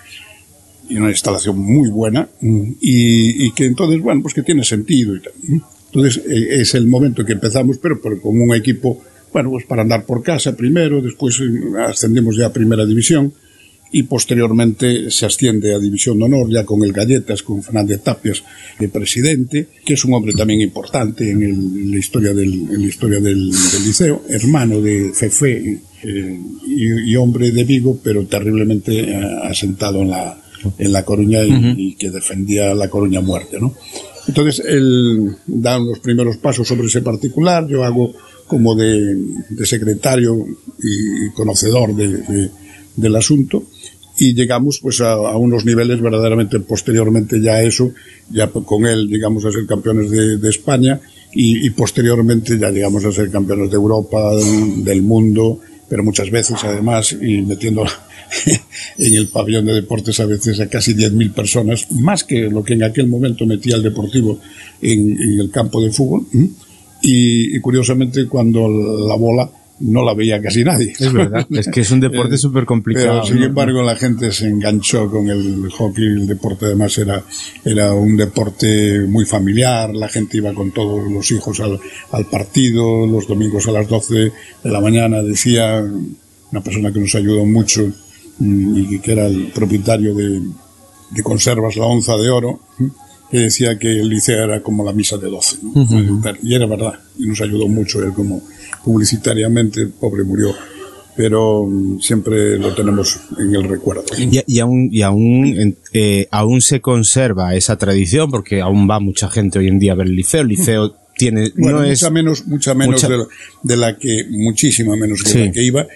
y una instalación muy buena, y, que entonces, bueno, pues que tiene sentido y tal. Entonces e, es el momento que empezamos, pero, pero con un equipo, bueno, pues para andar por casa primero, después eh, ascendemos ya a primera división, y posteriormente se asciende a División de Honor ya con el Galletas, con Fernández Tapias de presidente, que es un hombre también importante en, la historia del, en la historia del, liceo, hermano de Fefe eh, y, hombre de Vigo, pero terriblemente eh, asentado en la, en la Coruña y, que defendía la Coruña muerte, ¿no? Entonces él da los primeros pasos sobre ese particular, yo hago como de, secretario y conocedor del asunto y llegamos pues a, unos niveles verdaderamente posteriormente ya a eso, ya con él llegamos a ser campeones de, España y, posteriormente ya llegamos a ser campeones de Europa, del, mundo, pero muchas veces además y metiendo en el pabellón de deportes a veces a casi 10.000 personas, más que lo que en aquel momento metía el deportivo en, el campo de fútbol. y curiosamente cuando la bola no la veía casi nadie. Es verdad, es que es un deporte súper complicado. Pero sin embargo la gente se enganchó con el hockey, el deporte además era, era un deporte muy familiar, la gente iba con todos los hijos al, al partido, los domingos a las 12 de la mañana, decía una persona que nos ayudó mucho mm, y que era el propietario de, de Conservas La Onza de Oro, que decía que el liceo era como la misa de 12. Y era verdad, y nos ayudó mucho él como publicitariamente, pobre murió, pero mm, siempre lo tenemos en el recuerdo. Y, aún, y aún, eh, aún se conserva esa tradición, porque aún va mucha gente hoy en día a ver el liceo. El liceo tiene, no mucha es, menos, mucha menos De, la, que, muchísima menos que la que iba,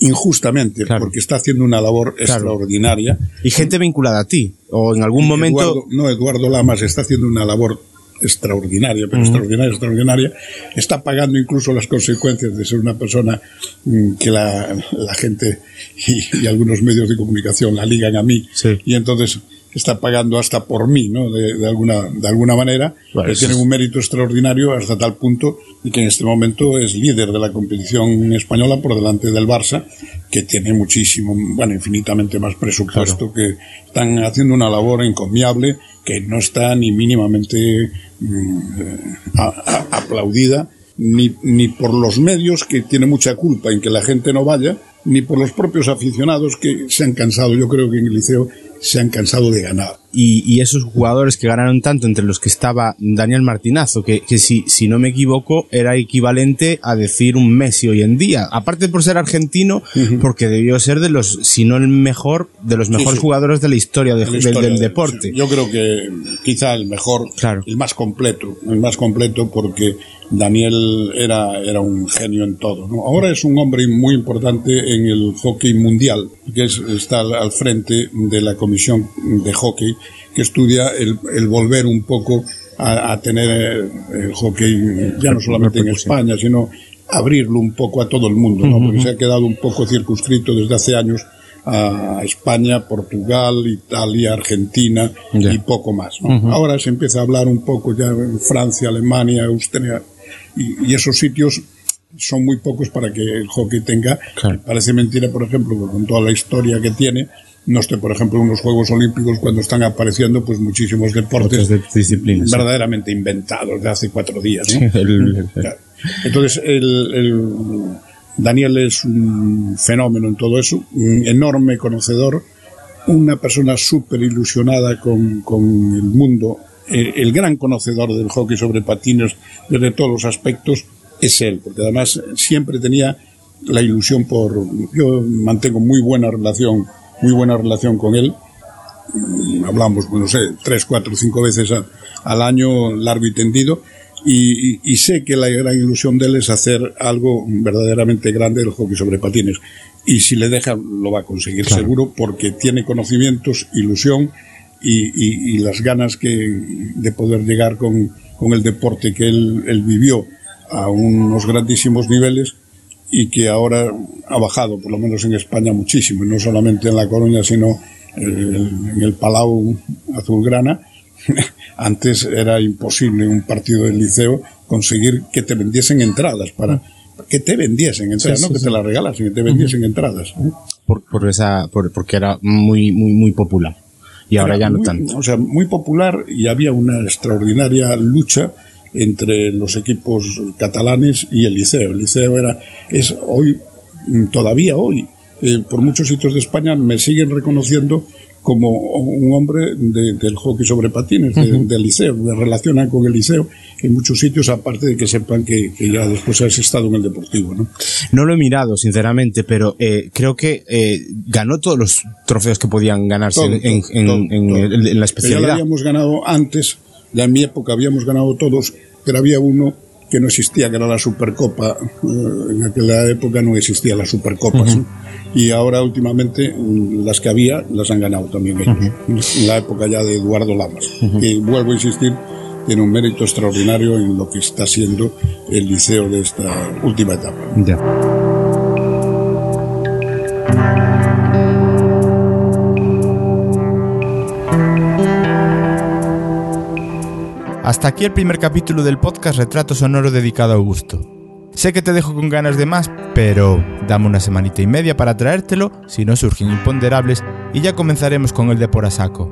injustamente, porque está haciendo una labor extraordinaria. Y gente vinculada a ti, o en algún momento... no, Eduardo Lamas está haciendo una labor extraordinaria, pero extraordinaria, extraordinaria, está pagando incluso las consecuencias de ser una persona mm, que la, gente y, algunos medios de comunicación la ligan a mí. Y entonces está pagando hasta por mí, ¿no? De, alguna, de alguna manera, que tiene un mérito extraordinario hasta tal punto y que en este momento es líder de la competición española por delante del Barça, que tiene muchísimo, bueno, infinitamente más presupuesto, que están haciendo una labor encomiable que no está ni mínimamente mm, aplaudida ni, ni por los medios que tiene mucha culpa en que la gente no vaya, ni por los propios aficionados que se han cansado, yo creo que en el liceo se han cansado de ganar. Y, esos jugadores que ganaron tanto, entre los que estaba Daniel Martinazo, que, que si, si no me equivoco, era equivalente a decir un Messi hoy en día. Aparte por ser argentino, porque debió ser de los, si no el mejor, de los mejores jugadores de la historia, del, deporte. Yo creo que quizá el mejor, el más completo, el más completo porque Daniel era, era un genio en todo. Ahora es un hombre muy importante en el hockey mundial, que está al frente de la comisión de hockey que estudia el, volver un poco a, tener el hockey ya no solamente en España, sino abrirlo un poco a todo el mundo, porque se ha quedado un poco circunscrito desde hace años a España, Portugal, Italia, Argentina y poco más. Ahora se empieza a hablar un poco ya en Francia, Alemania, Austria, y, esos sitios son muy pocos para que el hockey tenga. Parece mentira, por ejemplo, con toda la historia que tiene, no esté, por ejemplo, en los Juegos Olímpicos cuando están apareciendo pues muchísimos deportes de disciplinas, verdaderamente inventados de hace cuatro días. Entonces, el, Daniel es un fenómeno en todo eso, un enorme conocedor, una persona súper ilusionada con, con el mundo el gran conocedor del hockey sobre patines desde todos los aspectos es él, porque además siempre tenía la ilusión por... Yo mantengo muy buena relación, muy buena relación con él. Mm, hablamos, no sé, tres, cuatro, cinco veces al año, largo y tendido. Y, sé que la gran ilusión de él es hacer algo verdaderamente grande del hockey sobre patines. Y si le deja, lo va a conseguir seguro, porque tiene conocimientos, ilusión y, las ganas que, de poder llegar con, con el deporte que él, él, vivió a unos grandísimos niveles y que ahora ha bajado, por lo menos en España, muchísimo, y no solamente en La Coruña, sino en el Palau Azulgrana, Antes era imposible un partido del liceo conseguir que te vendiesen entradas para que te vendiesen entradas, Sí, no sí, que sí. te las regalasen, que te vendiesen entradas. Por, por esa, por- porque era muy, muy, muy popular. Y ahora Era ya no muy- tanto. O sea, muy popular y había una extraordinaria lucha entre los equipos catalanes y el liceo. El liceo era, es hoy, mm, todavía hoy, eh, por muchos sitios de España me siguen reconociendo como un hombre de- del hockey sobre patines, de- del liceo, me relacionan con el liceo en muchos sitios, aparte de que sepan que, que ya después has estado en el deportivo, ¿no? No lo he mirado, sinceramente, pero eh, creo que eh, ganó todos los trofeos que podían ganarse Todo, en, todo, en- todo, en- todo. en la Que Ya lo especialidad. habíamos ganado antes, ya en mi época habíamos ganado todos, pero había uno que no existía, que era la Supercopa. Eh, En aquella época no existía la Supercopas. Ujú. ¿no? Y ahora últimamente mm, las que había las han ganado también ellos. En la época ya de Eduardo Lamas. Y vuelvo a insistir, tiene un mérito extraordinario en lo que está siendo el liceo de esta última etapa. Ya. Hasta aquí el primer capítulo del podcast Retrato Sonoro dedicado a Augusto. Sé que te dejo con ganas de más, pero dame una semanita y media para traértelo si no surgen imponderables y ya comenzaremos con el de por a saco.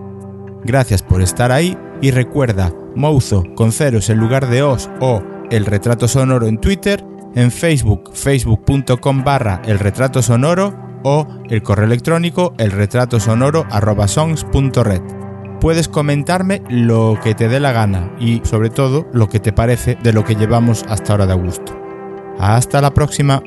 Gracias por estar ahí y recuerda, Mouzo con ceros en lugar de os o el retrato sonoro en Twitter, en Facebook, facebook.com barra el retrato sonoro o el correo electrónico el retrato sonoro puedes comentarme lo que te dé la gana y sobre todo lo que te parece de lo que llevamos hasta ahora de Augusto. Hasta la próxima.